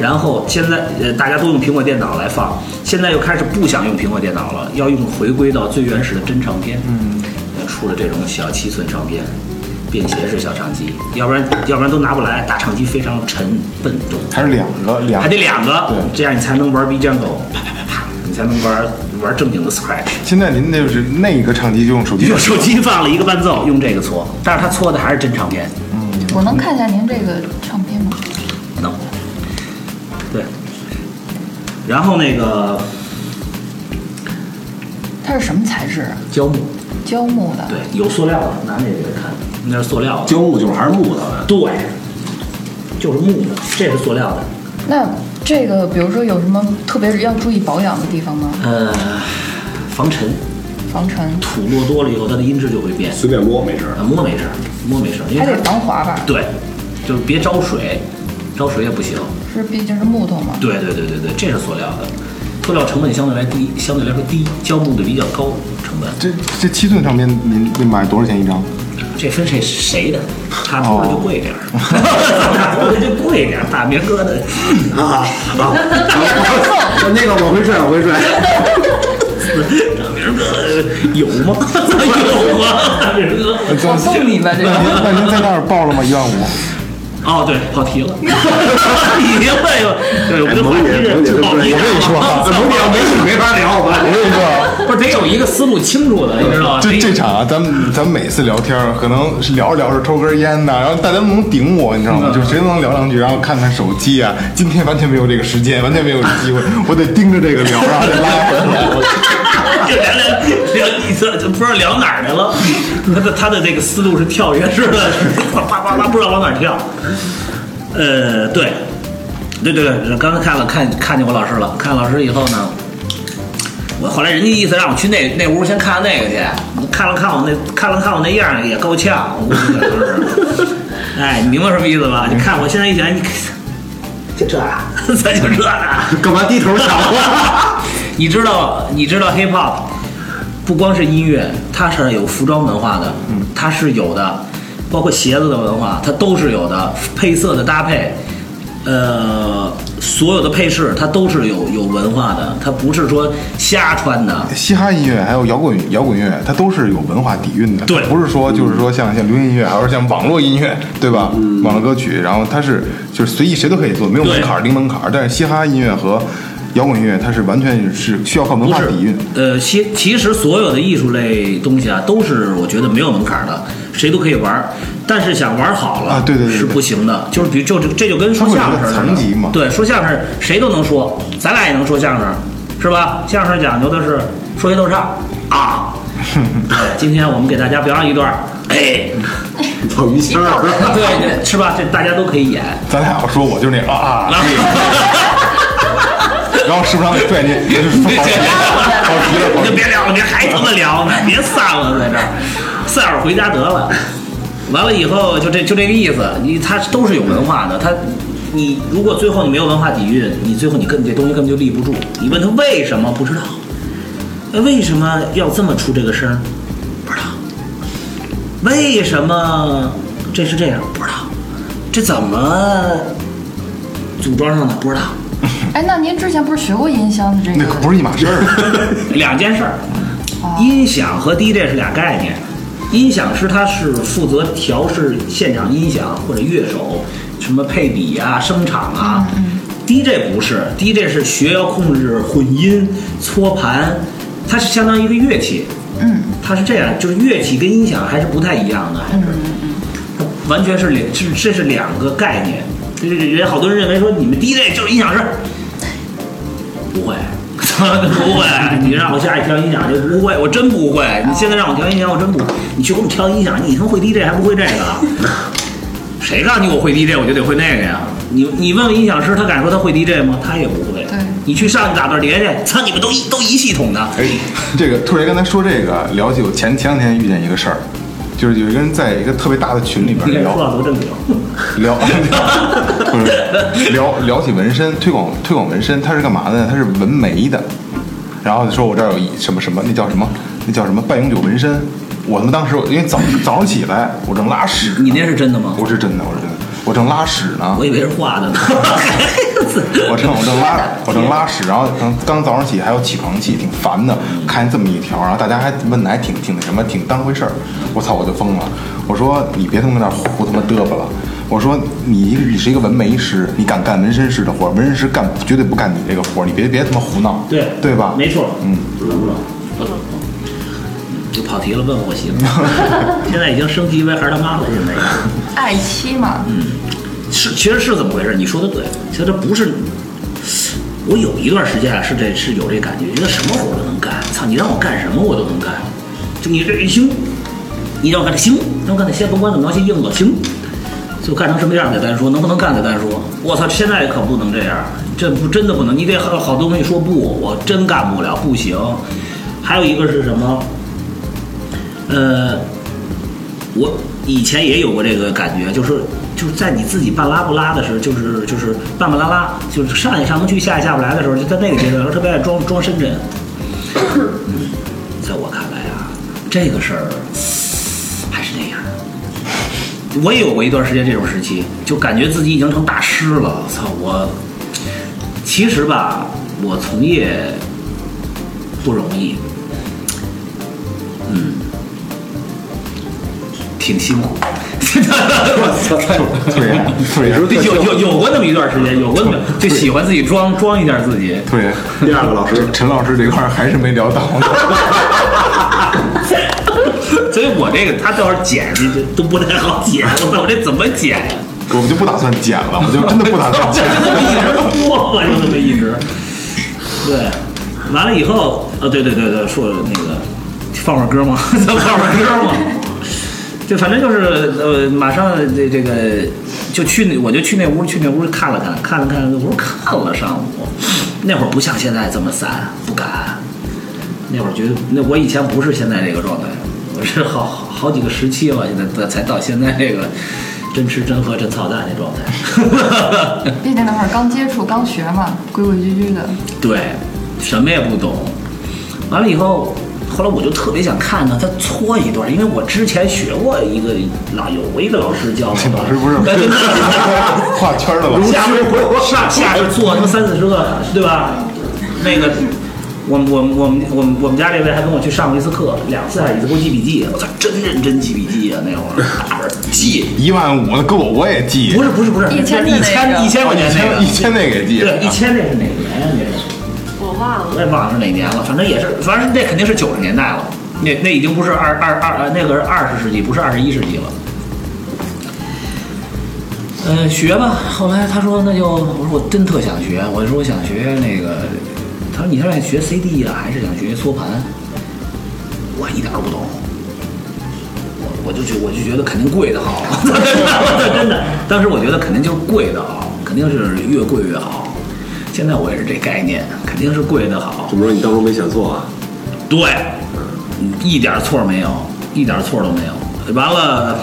然后现在呃大家都用苹果电脑来放，现在又开始不想用苹果电脑了，要用回归到最原始的真唱片。嗯，出了这种小七寸唱片，便携式小唱机，要不然要不然都拿不来，大唱机非常沉笨重。还是两个两还得两个对，这样你才能玩 B Jungle，啪啪啪啪，你才能玩玩正经的 Scratch。现在您那就是那个唱机就用手机用手机放了一个伴奏，用这个搓，但是他搓的还是真唱片，嗯我能看一下您这个唱片吗？能。对，然后那个它是什么材质啊？胶木，胶木的。对，有塑料的，拿那个看，那是塑料的，胶木就是还是木头的，对，就是木的，这是塑料的。那这个，比如说有什么特别要注意保养的地方吗？呃，防尘，防尘，土落多了以后，它的音质就会变。随便摸没事。啊，摸没事儿，摸没事儿，因还得为它防滑吧？对，就是别招水，招水也不行。是，毕竟是木头嘛。对对对对对，这是塑料的，塑料成本相对来低，相对来说低，胶木的比较高成本。这这七寸唱片您您买多少钱一张？这分谁谁的，他出的就贵点儿，他出的就贵点儿，大明哥的啊啊！那个我会睡，我会睡。大明哥有吗？有吗？大明哥，我送你了，这那您个。那您在那儿报了吗？一万五？哦，对，跑题了，跑题了又，对，我们的话题是 跑题了。说蒙姐没你没法聊，我我跟你说，不是得有一个思路清楚的，你知道吗？这这场啊，咱们咱们每次聊天儿，可能是聊着聊着抽根烟呐，然后大家能顶我，你知道吗？就谁都能聊两句，然后看看手机啊。今天完全没有这个时间，完全没有机会，我得盯着这个聊，然后再拉回来。就聊聊聊，你这这不知道聊哪儿来了。他的他的这个思路是跳跃式的，啪啪啪啪，不知道往哪儿跳。呃，对，对对对，刚才看了看看见我老师了，看老师以后呢，我后来人家意思让我去那那屋先看看那个去，看了看我那看了看我那样也够呛，我估计可能是。哎，你明白什么意思吧？你看我现在一想，你就这啊，咱就这啊。干嘛低头瞧啊？你知道，你知道 hip hop 不光是音乐，它是有服装文化的，它是有的，包括鞋子的文化，它都是有的，配色的搭配，呃，所有的配饰它都是有有文化的，它不是说瞎穿的。嘻哈音乐还有摇滚摇滚乐，它都是有文化底蕴的。对不是说就是说像像流行音乐，还是像网络音乐，对吧？网络歌曲，然后它是就是随意谁都可以做，没有门槛儿零门槛儿。但是嘻哈音乐和摇滚乐，它是完全是需要靠文化底蕴。，呃，其其实所有的艺术类东西啊，都是我觉得没有门槛的，谁都可以玩儿。但是想玩好了啊对对对对是不行的。就是比如就这这就跟说相声似的，层级嘛对，说相声谁都能说，咱俩也能说相声，是吧？相声讲究的是说学逗唱啊。对，今天我们给大家表演一段儿，哎，老于谦儿，对对，是吧？这大家都可以演。咱俩要说，我就那啊啊，然后然后是不是让你拽你？也是说跑题了，跑题了，跑题了。你就别聊了，别还他妈聊呢，别散了，在这儿，散会儿回家得了。完了以后就这就这个意思，你他都是有文化的，他你如果最后你没有文化底蕴，你最后你根这东西根本就立不住。你问他为什么不知道，那为什么要这么出这个声？不知道。为什么这是这样？不知道。这怎么组装上的？不知道。哎，那您之前不是学过音箱的这个？那可不是一码事儿。两件事儿，哦音响和 DJ 是俩概念。音响师他是负责调试现场音响或者乐手，什么配比啊、声场啊。DJ 不是，DJ 是学要控制混音、搓盘，它是相当于一个乐器。嗯，它是这样，就是乐器跟音响还是不太一样的，还是它完全是两，这这是两个概念。这这人好多人认为说你们 DJ 就是音响师，不会，不会。你让我下去调音响就不会，我真不会。你现在让我调音响，我真不。你去给我们调音响，你他妈会 DJ 还不会这个？谁告诉你我会 DJ 我就得会那个呀？你你问问音响师，他敢说他会 DJ 吗？他也不会。对你去上去打段碟去，操你们都一都一系统的。哎，这个兔爷刚才说这个，聊起我前前两天遇见一个事儿，就是有一个人在一个特别大的群里边你看说聊多正经。聊，不是聊聊起纹身推广推广纹身，他是干嘛的呢？他是纹眉的，然后说我这儿有一什么什么，那叫什么？那叫什么半永久纹身？我他妈当时因为早早上起来，我正拉屎，你那是真的吗？不是真的，我是真的，我正拉屎呢我，以为是画的呢。我正我正拉我正拉屎，然后刚刚早上起还有起床气，挺烦的。看见这么一条，然后大家还问的还挺挺那什么，挺当回事儿。我操，我就疯了。我说你别他妈在那胡他妈嘚吧了。我说你一个你是一个纹眉师，你敢干纹身师的活，纹身师干绝对不干你这个活，你别别他妈胡闹，对对吧？没错，嗯，不冷不冷，不冷。就跑题了，问我媳妇，现在已经升级为孩儿他妈了。现在爱妻嘛，是其实是怎么回事？你说的对，其实这不是。我有一段时间啊，是这是有这感觉，觉得什么活都能干。操，你让我干什么我都能干。就你这一行，你让我干这行，让我干这先甭管怎么着，先应了行。就干成什么样再单说，能不能干再单说。我操，现在可不能这样，这不真的不能，你得好好多东西说不，我真干不了，不行。还有一个是什么？呃，我以前也有过这个感觉，就是就在你自己半拉不拉的时候，就是就是半半拉拉，就是上也上不去，下也下不来的时候，就在那个阶段，特别爱装装深沉。嗯，在我看来啊，这个事儿还是那样。我也有过一段时间这种时期，就感觉自己已经成大师了。操我！其实吧，我从业不容易，嗯，挺辛苦。特别特别说有有有过那么一段时间，有过那么就喜欢自己装装一下自己。特别。第二个老师，陈老师这块还是没聊到。所以我这个他到时候剪这这都不太好剪，我操，我这怎么剪呀？我们就不打算剪了，我就真的不打算剪就。这么一直播，就这么一直。对，完了以后，呃，对对对对，说那个放会儿歌吗？放会儿歌吗？就反正就是呃，马上这这个就去那，我就去那屋，去那屋看了看，看了看，那屋看了上午。那会儿不像现在这么散，不敢。那会儿觉得，那我以前不是现在这个状态，我是好好好几个时期了，现在才到现在这个真吃真喝真操蛋的状态。毕竟那会儿刚接触、刚学嘛，规规矩矩的。对，什么也不懂。完了以后，后来我就特别想看看他搓一段，因为我之前学过一个老有过一个老师教老师不是 画圈的吧？下边上下边做他妈三四十个，对吧？那个，我们我们我们我们我们家这位还跟我去上过一次课，两次还是一次给我记笔记，我操，真认真记笔记啊！那会儿 大本儿记，一万五的够我也记，不是不是不是，一千一千一千块钱那个一千那给记。对，一千那是哪年呀？那是。我忘了我。也忘了是哪年了，反正也是，反正那肯定是九十年代了，那那已经不是二二二，那个是二十世纪，不是二十一世纪了。呃，学吧。后来他说那就，我说我真特想学，我说我想学那个，他说你是想学 CD 啊、还是想学搓盘？我一点儿都不懂，我我就觉我就觉得肯定贵的好，真的真的，当时我觉得肯定就是贵的好，肯定是越贵越好。现在我也是这概念，肯定是贵的好。这么说你当初没选错啊？对，嗯一点错儿没有，一点错儿都没有。完了，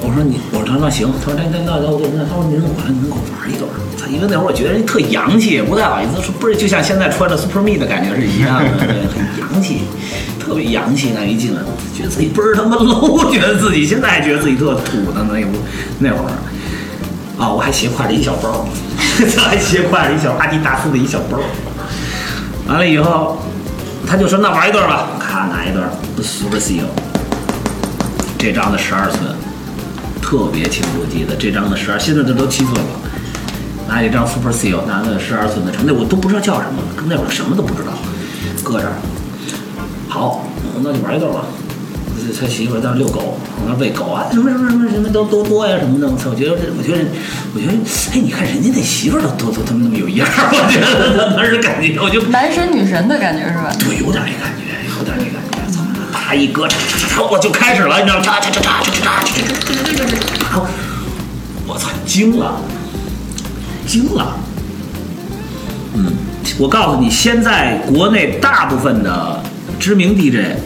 我说你，我说他说那行，他说那那那那那他说您我来，您给我玩一段儿。他因为那会儿我觉得人特洋气，不太好意思说，不是就像现在穿着 Super Me 的感觉是一样的，对很洋气，特别洋气。那一进来，觉得自己倍儿他妈 low，觉得自己现在还觉得自己特土的。那不那会儿。啊，我还斜挎着一小包，这还斜挎着一小阿迪达斯的一小包。完了以后，他就说那玩一段吧，咔拿一段 Super Seal，这张的十二寸，特别清楚记得这张的十二，现在这都七寸了。拿一张 Super Seal，拿个十二寸的成，那我都不知道叫什么，那会儿什么都不知道，搁这儿。好，那就玩一段吧。他媳妇儿在那遛狗，我那喂狗啊，什么什么什么什么都多多呀什么的。我操，我觉得这，我觉得，我觉得，哎，你看人家那媳妇儿都都都他妈那么有样儿，我觉得当时感觉我就男神女神的感觉是吧？对，有点那感觉，有点那感觉。操，啪一搁，嚓嚓嚓嚓，我就开始了，你知道吗？嚓嚓嚓嚓嚓嚓嚓，我操，惊了，惊了。嗯，我告诉你，现在国内大部分的知名 DJ，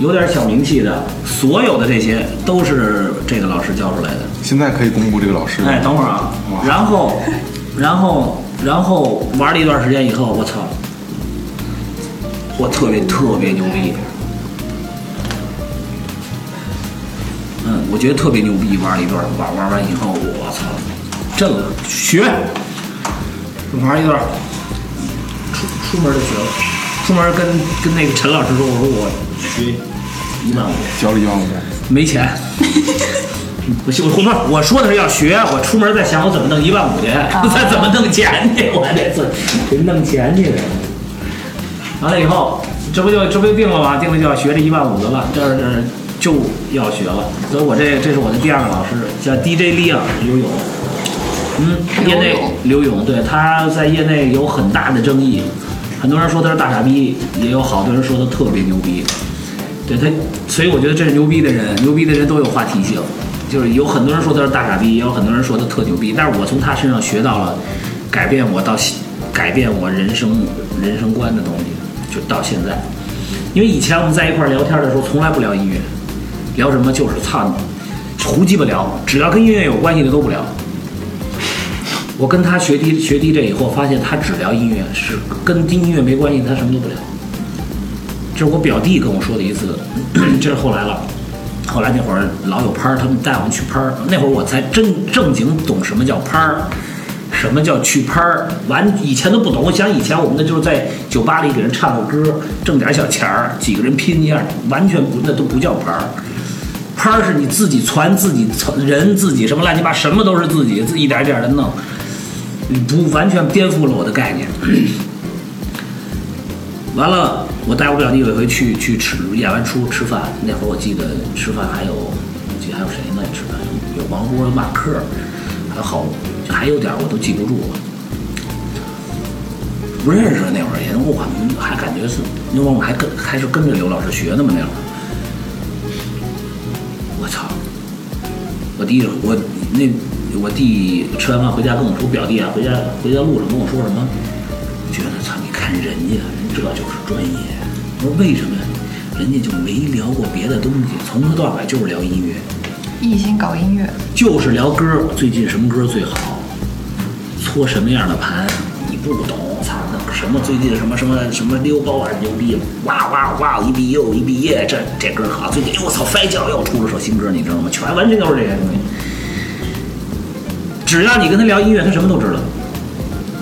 有点小名气的，所有的这些都是这个老师教出来的。现在可以公布这个老师。哎，等会儿啊，然后，然后，然后玩了一段时间以后，我操，我特别特别牛逼。嗯，我觉得特别牛逼，玩了一段，玩玩完以后，我操，震了，学，玩一段，出出门就学了，出门跟跟那个陈老师说，我说我学一万五。交了一万五，没钱。我我红妹，我说的是要学，我出门再想我怎么弄一万五去，再怎么弄钱去，我这次得弄钱去。完了以后，这不就这不就定了吗？定了就要学这一万五的了，这是就要学了。所以我这这是我的第二个老师，叫 DJ 李昂刘勇。嗯，业内刘勇，对他在业内有很大的争议，很多人说他是大傻逼，也有好多人说他特别牛逼。对他，所以我觉得这是牛逼的人，牛逼的人都有话题性，就是有很多人说他是大傻逼，也有很多人说他特牛逼，但是我从他身上学到了改变我到改变我人生人生观的东西，就到现在。因为以前我们在一块聊天的时候，从来不聊音乐，聊什么就是操你胡鸡巴聊，只要跟音乐有关系的都不聊。我跟他学 D 学 DJ 以后，发现他只聊音乐，是跟音乐没关系，他什么都不聊。这是我表弟跟我说的一次，这是后来了。后来那会儿老有拍儿，他们带我们去拍儿，那会儿我才真正经懂什么叫拍儿，什么叫去拍儿。完以前都不懂，我想以前我们那就是在酒吧里给人唱个歌，挣点小钱儿，几个人拼一下，完全不那都不叫拍儿。拍儿是你自己传自己人自己什么乱七八什么都是自己，自己一点一点的弄，不完全颠覆了我的概念。完了，我带我表弟有一回去去吃演完出吃饭，那会儿我记得吃饭还有，我记得还有谁呢？吃饭有王波、有马克，还有好，还有点儿我都记不住了。不认识那会儿也我还感觉是那会我还跟还是跟着刘老师学的嘛那会儿。我操！我弟我那我弟吃完饭回家跟我说，表弟啊回家回家路上跟我说什么？觉得操，你看人家，这就是专业。我说为什么呀？人家就没聊过别的东西，从头到尾就是聊音乐。一心搞音乐，就是聊歌，最近什么歌最好，搓什么样的盘，你不懂，操那什么最近什么什么什么溜包啊牛逼，哇哇哇一毕又一毕业，这这歌好，最近哎我操摔跤又出了首新歌，你知道吗？全完全都是这些东西。只要你跟他聊音乐，他什么都知道。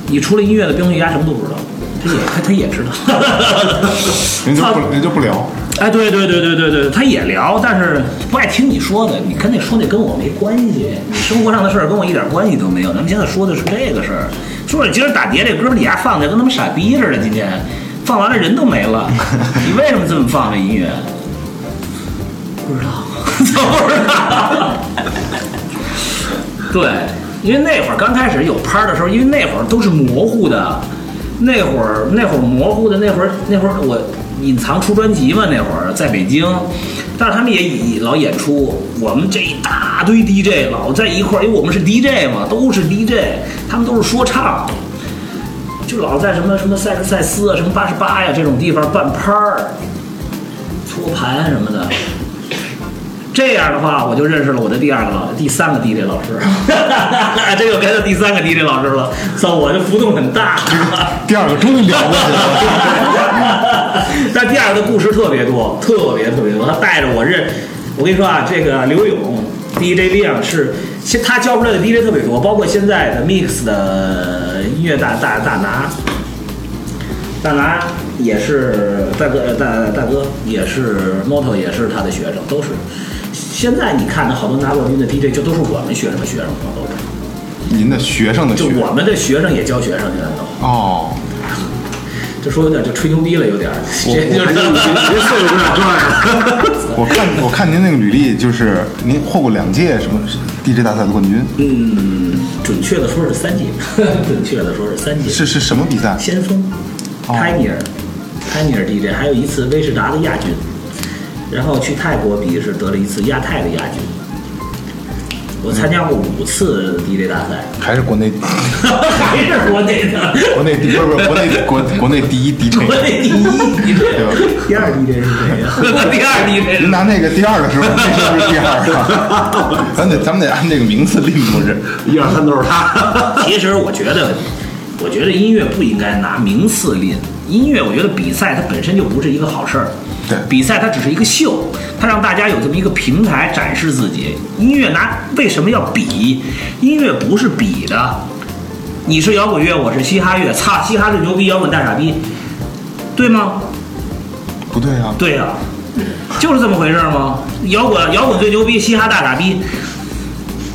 你除了音乐的冰雪鸭什么都不知道，他也他他也知道。人就不人就不聊。哎，对对对对对对，他也聊，但是不爱听你说的。你跟那说那跟我没关系，你生活上的事儿跟我一点关系都没有。咱们现在说的是这个事儿，说你今儿打碟这歌儿你丫放的跟他妈傻逼似的，今天放完了人都没了，你为什么这么放这音乐？不知道，怎么不知道？对，因为那会儿刚开始有拍儿的时候，因为那会儿都是模糊的，那会儿那会儿模糊的，那会儿那会儿我隐藏出专辑嘛，那会儿在北京，但是他们也也老演出，我们这一大堆 DJ 老在一块儿，因为我们是 DJ 嘛，都是 DJ，他们都是说唱。就老在什么什么塞克赛斯啊，什么八十八呀这种地方办拍儿、搓盘什么的。这样的话，我就认识了我的第二个老、第三个 DJ 老师，这又该到第三个 DJ 老师了。操，我的浮动很大。第二个终于聊过去了。但第二个故事特别多，特别特别多。他带着我认，我跟你说啊，这个刘勇 DJ 亮是，现他教出来的 DJ 特别多，包括现在的 Mix 的音乐大大大拿，大拿也是大哥，呃大大哥也是 Moto 也是他的学生，都是。现在你看的好多拿冠军的 DJ 就都是我们学生的学生，都是。您的学生的学就我们的学生也教学生，现在都。哦，这说有点就吹牛逼了，有点儿。这就是别岁数有点转呀。我看我看您那个履历，就是您获过两届什么 DJ 大赛的冠军，嗯，准确的说是三届，准确的说是三届。是是什么比赛？先锋哦，Pioneer，Pioneer DJ，还有一次威士达的亚军，然后去泰国比是得了一次亚太的亚军。我参加过五次 DJ 大赛，还是国内还是国内的，国内第不是不是国内国国内第一 DJ？国内第一 DJ，吧第二 DJ 是谁呀？第二 DJ 您拿那个第二的时候，那是不是第二啊？咱得咱们得按这个名次拎，不是？一二三都是他。其实我觉得，我觉得音乐不应该拿名次拎。音乐，我觉得比赛它本身就不是一个好事儿。对比赛它只是一个秀，它让大家有这么一个平台展示自己。音乐拿为什么要比？音乐不是比的。你是摇滚乐，我是嘻哈乐，操，嘻哈最牛逼，摇滚大傻逼，对吗？不对啊，对呀、就是这么回事儿吗？摇滚摇滚最牛逼，嘻哈大傻逼，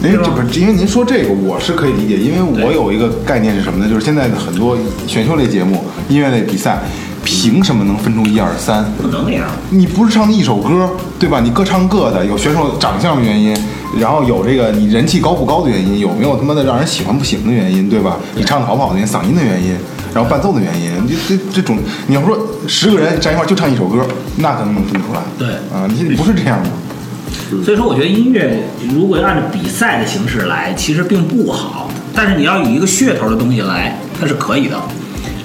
因为这不是因为您说这个，我是可以理解，因为我有一个概念是什么呢？就是现在的很多选秀类节目、音乐类比赛，凭什么能分出一二三？不能那样。你不是唱一首歌，对吧？你各唱各的，有选手长相的原因，然后有这个你人气高不高的原因，有没有他妈的让人喜欢不行的原因，对吧？你唱的好不好的原因，嗓音的原因，然后伴奏的原因，这这这种，你要说十个人站一块儿就唱一首歌，那可能能分出来。对啊，你不是这样的。所以说，我觉得音乐如果按照比赛的形式来，其实并不好。但是你要有一个噱头的东西来，它是可以的。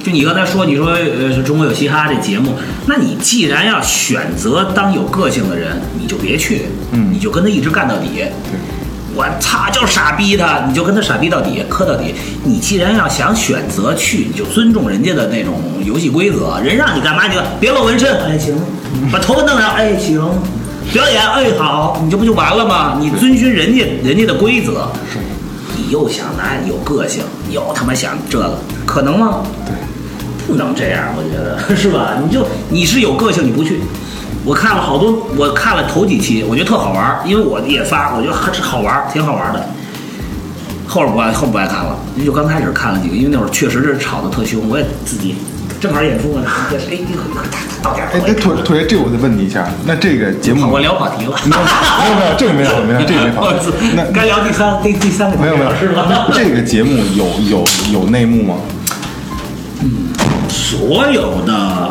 就你刚才说，你说呃，中国有嘻哈这节目，那你既然要选择当有个性的人，你就别去，嗯你就跟他一直干到底。我操，就傻逼他，你就跟他傻逼到底，磕到底。你既然要想选择去，你就尊重人家的那种游戏规则。人让你干嘛，你就别露纹身，哎行，把头发弄上，哎行，表演，哎好，你这不就完了吗？你遵循人家人家的规则，你又想拿有个性，又他妈想这个，可能吗？对，不能这样，我觉得 是吧？你就你是有个性，你不去。我看了好多，我看了头几期，我觉得特好玩，因为我也发，我觉得还是好玩，挺好玩的。后边不爱，后边不爱看了，就刚开始看了几个，因为那会儿确实是吵得特凶，我也自己正好演出嘛，哎，哎，到点儿哎，哎，兔兔爷，这我得问你一下，那这个节目我聊跑题了。没有没有没有，这个没有没有，这个没跑。那该聊第三第第三个没有没有是吗？这个节目有有有内幕吗？嗯所有的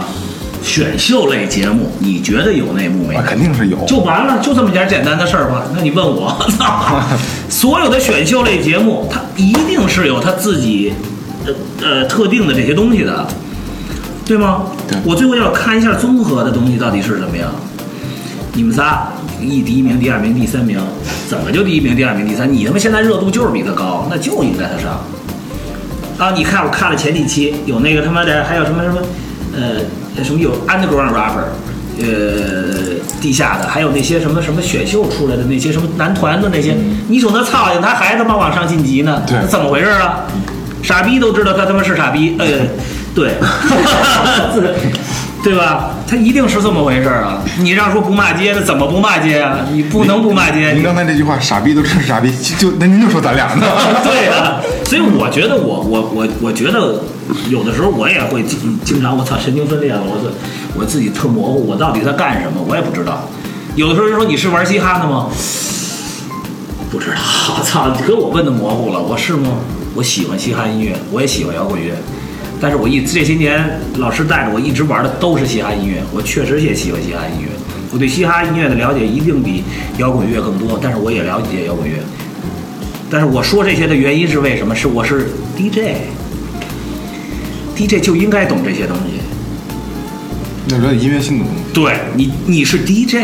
选秀类节目，你觉得有内幕没啊，？肯定是有。就完了，就这么点简单的事儿吧。那你问我，操，所有的选秀类节目，它一定是有它自己呃呃特定的这些东西的，对吗？对我最后要看一下综合的东西到底是什么样。你们仨一第一名、第二名、第三名，怎么就第一名、第二名、第三？你他妈现在热度就是比他高，那就应该他上。啊，你看我看了前几期，有那个他妈的，还有什么什么，呃，什么有 underground rapper，呃，地下的，还有那些什么什么选秀出来的那些什么男团的那些，你说那操呀，他还他妈往上晋级呢，对那怎么回事啊？傻逼都知道他他妈是傻逼，呃，对，对吧？他一定是这么回事儿啊！你让说不骂街，那怎么不骂街啊？你不能不骂街。您刚才这句话，傻逼都是傻逼，就就那您就说咱俩呢。对呀、所以我觉得我我我我觉得有的时候我也会经经常我操神经分裂了，我自我自己特模糊，我到底在干什么，我也不知道。有的时候人说你是玩嘻哈的吗？不知道，操，给我问的模糊了，我是吗？我喜欢嘻哈音乐，我也喜欢摇滚乐，但是我一这些年老师带着我一直玩的都是嘻哈音乐，我确实也喜欢嘻哈音乐。我对嘻哈音乐的了解一定比摇滚乐更多，但是我也了解摇滚乐。但是我说这些的原因是为什么？是我是 DJ，DJ 就应该懂这些东西。那了解音乐性的东西。对你，你是 DJ，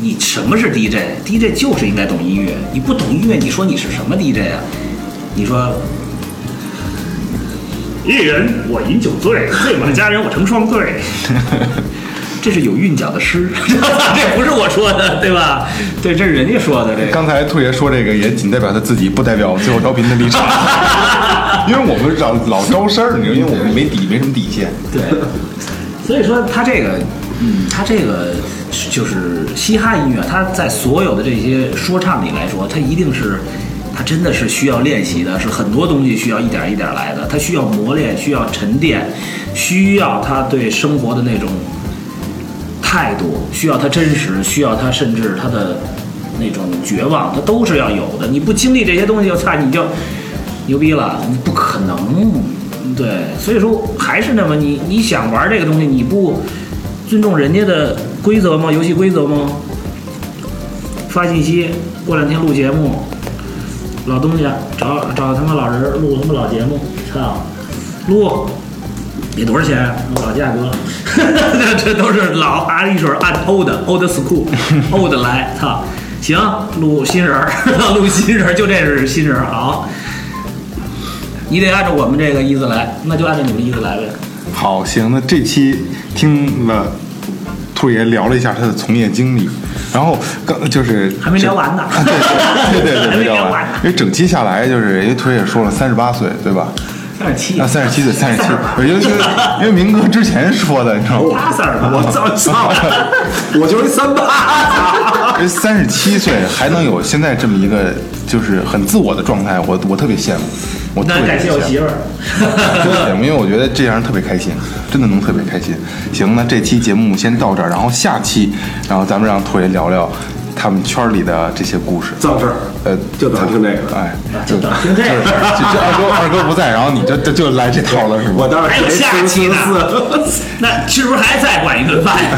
你什么是 DJ？DJ 就是应该懂音乐。你不懂音乐，你说你是什么 DJ 啊？你说，一人我饮酒醉，醉满佳人我成双对。这是有韵脚的诗，这不是我说的，对吧？对，这是人家说的。这个刚才兔爷说这个也仅代表他自己，不代表最后招聘的立场。因为我们老老招事儿，你知道，因为我们没底，没什么底线。对，所以说他这个，嗯，他这个就是嘻哈音乐，它在所有的这些说唱里来说，它一定是，它真的是需要练习的，是很多东西需要一点一点来的，它需要磨练，需要沉淀，需要他对生活的那种态度，需要他真实，需要他甚至他的那种绝望，他都是要有的。你不经历这些东西，我操，你就牛逼了，你不可能。对，所以说还是那么，你你想玩这个东西，你不尊重人家的规则吗？游戏规则吗？发信息，过两天录节目，老东家找找他妈老人录他妈老节目，操，录。你多少钱？老价格，这 这都是老啊一水按 old old school old 来，操，行，录新人儿，录新人儿，就这是新人儿，好，你得按照我们这个意思来，那就按照你们意思来呗。好，行，那这期听了兔爷聊了一下他的从业经历，然后刚就是还没聊完呢啊对对对对对，没聊完。因为整期下来就是，因为兔爷也说了三十八岁，对吧？三十七啊，三十七岁，三十七，我觉得就是因为明哥之前说的，你知道吗？八三儿了，我操操！我就是一三八，因 为三十七岁还能有现在这么一个就是很自我的状态，我我特别羡慕，我特别那感谢我媳妇儿。因为我觉得这样人特别开心，真的能特别开心。行，那这期节目先到这儿，然后下期，然后咱们让兔爷聊聊他们圈里的这些故事。脏事儿，呃，就等听这个。哎，就等听这个就是就就二哥二哥不在，然后你就就就来这套了，是吗？我当还有时下期呢，那是不是还再管一顿饭呀？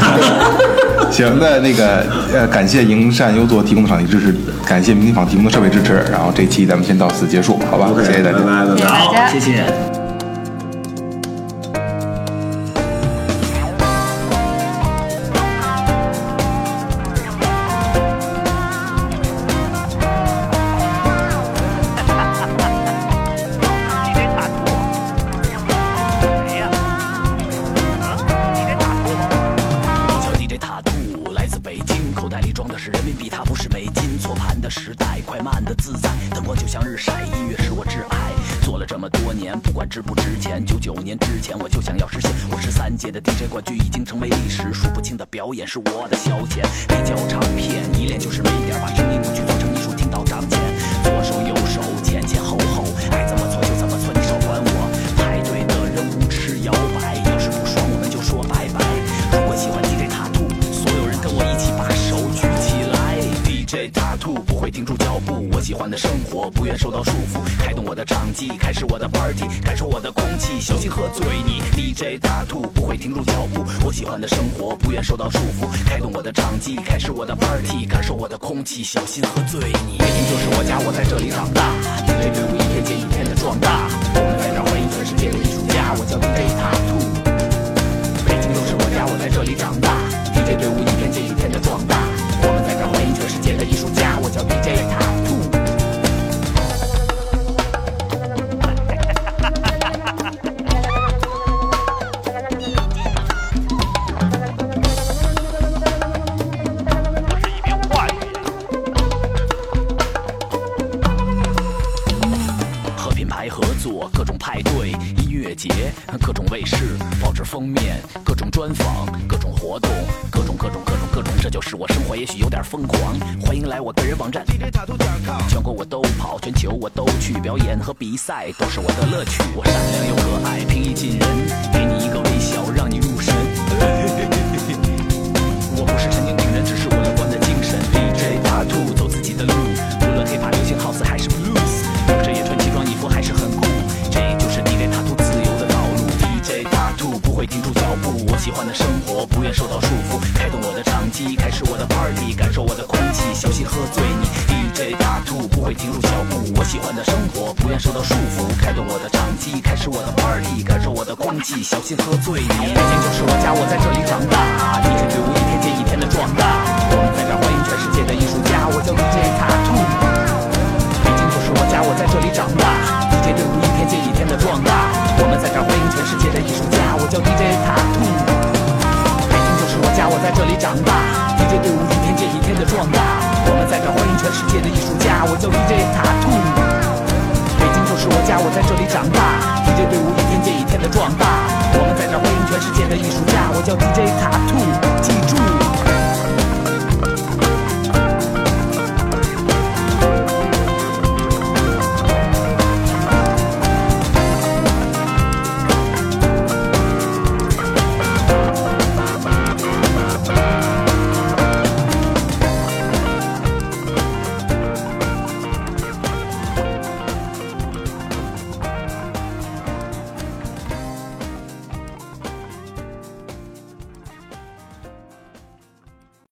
行，那那个呃，感谢营善优作提供的场地支持，感谢明琴坊提供的设备支持，然后这期咱们先到此结束，好吧谢谢大家。拜拜拜拜。好大家，谢谢。小心喝醉你。北京就是我家，我在这里长大各种专访，各种活动，各种各种各种各种，这就是我生活，也许有点疯狂。欢迎来我个人网站 DJ 塔图点 com，全国我都跑，全球我都去，表演和比赛都是我的乐趣。我善良又可爱，平易近人，给你一个微笑，喜欢的生活不愿受到束缚，开动我的唱机，开始我的 party，感受我的空气，小心喝醉你。DJ 大兔不会停住脚步，我喜欢的生活不愿受到束缚，开动我的唱机，开始我的 party，感受我的空气，小心喝醉你。北京就是我家，我在这里长大，DJ 队伍一天接一天的壮大，我们在这儿欢迎全世界的艺术家，我叫 DJ 塔兔。北京就是我家，我在这里长大，DJ 队伍一天接一天的壮大，我们在这儿欢迎全世界的艺术家，叫 DJ 塔兔。北京就是我家，我在这里长大，DJ 队伍一天接一天的壮大，我们在这欢迎全世界的艺术家，我叫 DJ 塔兔。北京就是我家，我在这里长大，DJ 队伍一天接一天的壮大，我们在这欢迎全世界的艺术家，我叫 DJ 塔兔，记住。